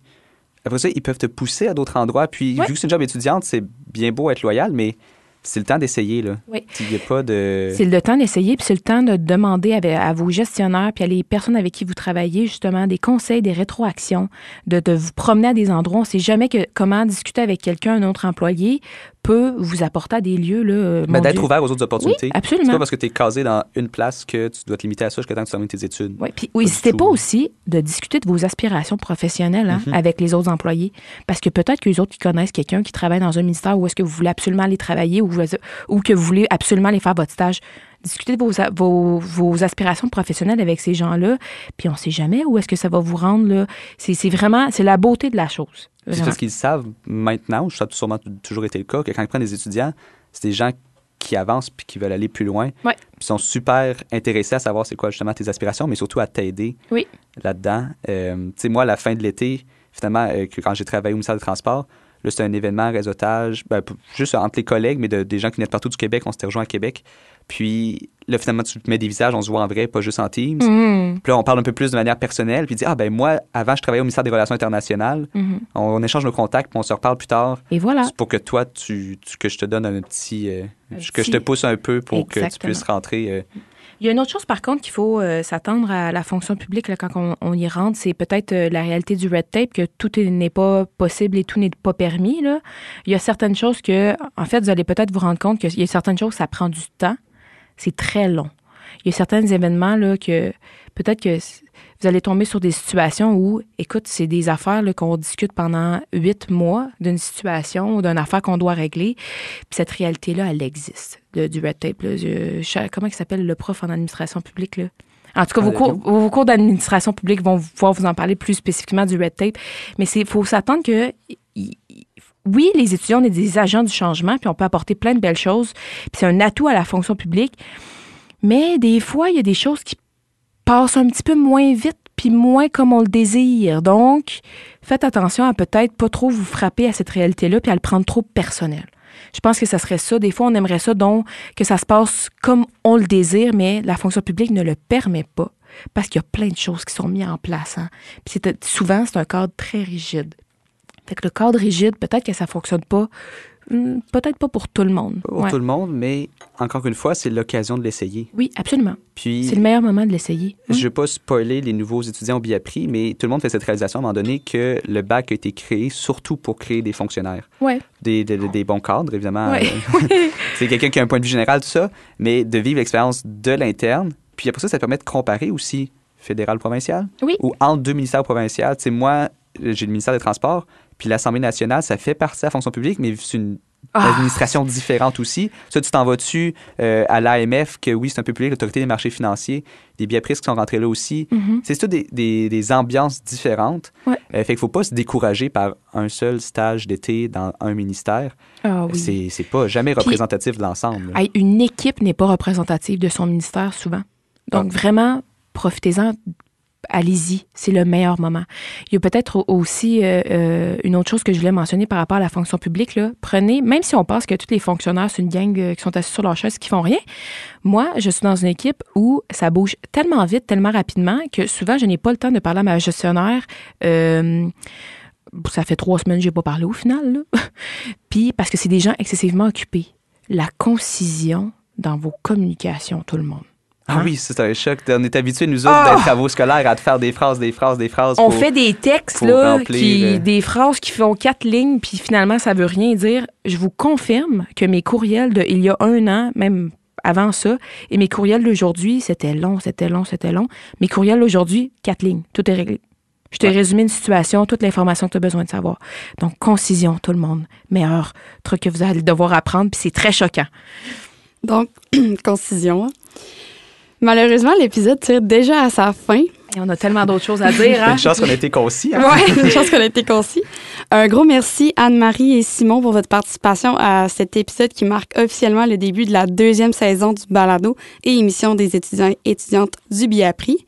après ça, ils peuvent te pousser à d'autres endroits. Puis Ouais. vu que c'est une job étudiante, c'est bien beau être loyal, mais c'est le temps d'essayer. là. Oui. Il a pas de. C'est le temps d'essayer, puis c'est le temps de demander à, vos gestionnaires, puis à les personnes avec qui vous travaillez, justement, des conseils, des rétroactions, de, de vous promener à des endroits. On ne sait jamais que, comment discuter avec quelqu'un, un autre employé, peut vous apporter à des lieux. Là, euh, Mais d'être ouvert aux autres opportunités. Oui, C'est absolument. pas parce que tu es casé dans une place que tu dois te limiter à ça jusqu'à temps que tu termines tes études. Oui, puis n'hésitez pas aussi de discuter de vos aspirations professionnelles hein, Mhm. avec les autres employés. Parce que peut-être que les autres qui connaissent quelqu'un qui travaille dans un ministère où est-ce que vous voulez absolument aller travailler ou, ou que vous voulez absolument aller faire votre stage. Discutez de vos, vos, vos aspirations professionnelles avec ces gens-là. Puis on ne sait jamais où est-ce que ça va vous rendre. là. C'est c'est vraiment, c'est la beauté de la chose. C'est parce qu'ils savent maintenant, ça a sûrement toujours été le cas, que quand ils prennent des étudiants, c'est des gens qui avancent puis qui veulent aller plus loin. Ouais. Ils sont super intéressés à savoir c'est quoi justement tes aspirations, mais surtout à t'aider Oui. là-dedans. Euh, tu sais, moi, à la fin de l'été, finalement, euh, quand j'ai travaillé au ministère des Transports, là, c'était un événement, réseautage, ben, juste entre les collègues, mais de- des gens qui venaient de partout du Québec, on s'était rejoints à Québec. Puis là, finalement, tu te mets des visages, on se voit en vrai, pas juste en Teams. Mhm. Puis là, on parle un peu plus de manière personnelle, puis dit, ah ben moi, avant, je travaillais au ministère des Relations internationales. Mhm. On, on échange nos contacts, puis on se reparle plus tard. Et voilà. Pour que toi, tu, tu- que je te donne un petit, euh, Un que je te pousse un peu pour que tu puisses rentrer. euh, Il y a une autre chose, par contre, qu'il faut euh, s'attendre à la fonction publique quand on, y rentre, c'est peut-être euh, la réalité du red tape, que tout est- n'est pas possible et tout n'est pas permis. Il y a certaines choses que, en fait, vous allez peut-être vous rendre compte qu'il y a certaines choses, ça prend du temps. C'est très long. Il y a certains événements que peut-être que vous allez tomber sur des situations où, écoute, c'est des affaires là, qu'on discute pendant huit mois d'une situation ou d'une affaire qu'on doit régler. Puis cette réalité-là, elle existe, le- du red tape. là. Je- je- comment il s'appelle le prof en administration publique? Là? En tout cas, Ah, vos cours, vos cours d'administration publique vont pouvoir vous en parler plus spécifiquement du red tape. Mais il faut s'attendre que oui, les étudiants, on est des agents du changement, puis on peut apporter plein de belles choses, puis c'est un atout à la fonction publique. Mais des fois, il y a des choses qui passent un petit peu moins vite, puis moins comme on le désire. Donc, faites attention à peut-être pas trop vous frapper à cette réalité-là, puis à le prendre trop personnel. Je pense que ça serait ça. Des fois, on aimerait ça, donc, que ça se passe comme on le désire, mais la fonction publique ne le permet pas parce qu'il y a plein de choses qui sont mises en place. Hein. Puis souvent, c'est un cadre très rigide. Fait que le cadre rigide, peut-être que ça fonctionne pas. Hmm, peut-être pas pour tout le monde. Pour tout le monde, mais encore une fois, c'est l'occasion de l'essayer. Oui, absolument. Puis c'est le meilleur moment de l'essayer. Je ne veux pas spoiler les nouveaux étudiants au BIAPRI, mais tout le monde fait cette réalisation à un moment donné que le bac a été créé surtout pour créer des fonctionnaires. Ouais. Des, des, bons cadres, évidemment. Ouais. c'est quelqu'un qui a un point de vue général, tout ça, mais de vivre l'expérience de l'interne. Puis après ça, ça permet de comparer aussi fédéral-provincial. Oui. Ou entre deux ministères provinciaux. Tu sais, moi, j'ai le ministère des Transports, puis l'Assemblée nationale, ça fait partie de la fonction publique, mais c'est une ah. administration différente aussi. Ça, tu t'en vas-tu euh, à l'AMF, que oui, c'est un peu public, l'Autorité des marchés financiers, des biapristes qui sont rentrés là aussi. Mm-hmm. C'est tout des, des, ambiances différentes. Ouais. Euh, fait qu'il faut pas se décourager par un seul stage d'été dans un ministère. Ah, oui. C'est pas jamais représentatif de l'ensemble. Une équipe n'est pas représentative de son ministère souvent. Donc, ah. vraiment, profitez-en allez-y, c'est le meilleur moment. Il y a peut-être aussi euh, euh, une autre chose que je voulais mentionner par rapport à la fonction publique. Prenez, même si on pense que tous les fonctionnaires, c'est une gang euh, qui sont assis sur leur chaise qui font rien, moi, je suis dans une équipe où ça bouge tellement vite, tellement rapidement que souvent, je n'ai pas le temps de parler à ma gestionnaire. ça fait trois semaines que je n'ai pas parlé au final. Puis parce que c'est des gens excessivement occupés. La concision dans vos communications, tout le monde. Ah hein? oui, c'est un choc. On est habitué, nous autres, oh! d'être travaux scolaires, à te faire des phrases, des phrases, des phrases. On fait des textes, là, qui, euh, des phrases qui font quatre lignes, puis finalement, ça veut rien dire. Je vous confirme que mes courriels de il y a un an, même avant ça, et mes courriels d'aujourd'hui, c'était long, c'était long, c'était long. Mes courriels d'aujourd'hui, quatre lignes. Tout est réglé. Je t'ai résumé une situation, toute l'information que tu as besoin de savoir. Donc, concision, tout le monde. Meilleur truc que vous allez devoir apprendre, puis c'est très choquant. Donc, concision. Malheureusement, l'épisode tire déjà à sa fin. Et on a tellement d'autres choses à dire. Hein? Une chance qu'on a été concis. Hein? Oui, une chance qu'on a été concis. Un gros merci Anne-Marie et Simon pour votre participation à cet épisode qui marque officiellement le début de la deuxième saison du balado et émission des étudiants et étudiantes du BIAPRI.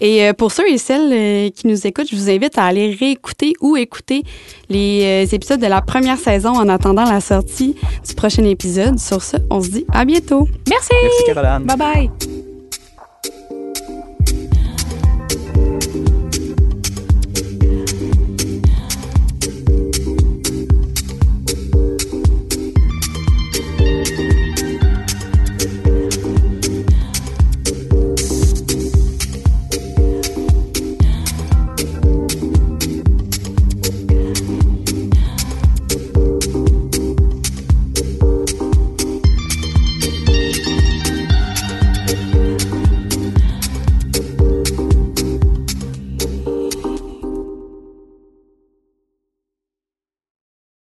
Et euh, pour ceux et celles euh, qui nous écoutent, je vous invite à aller réécouter ou écouter les euh, épisodes de la première saison en attendant la sortie du prochain épisode. Sur ce, on se dit à bientôt. Merci. Merci Caroline. Bye bye. Thank you.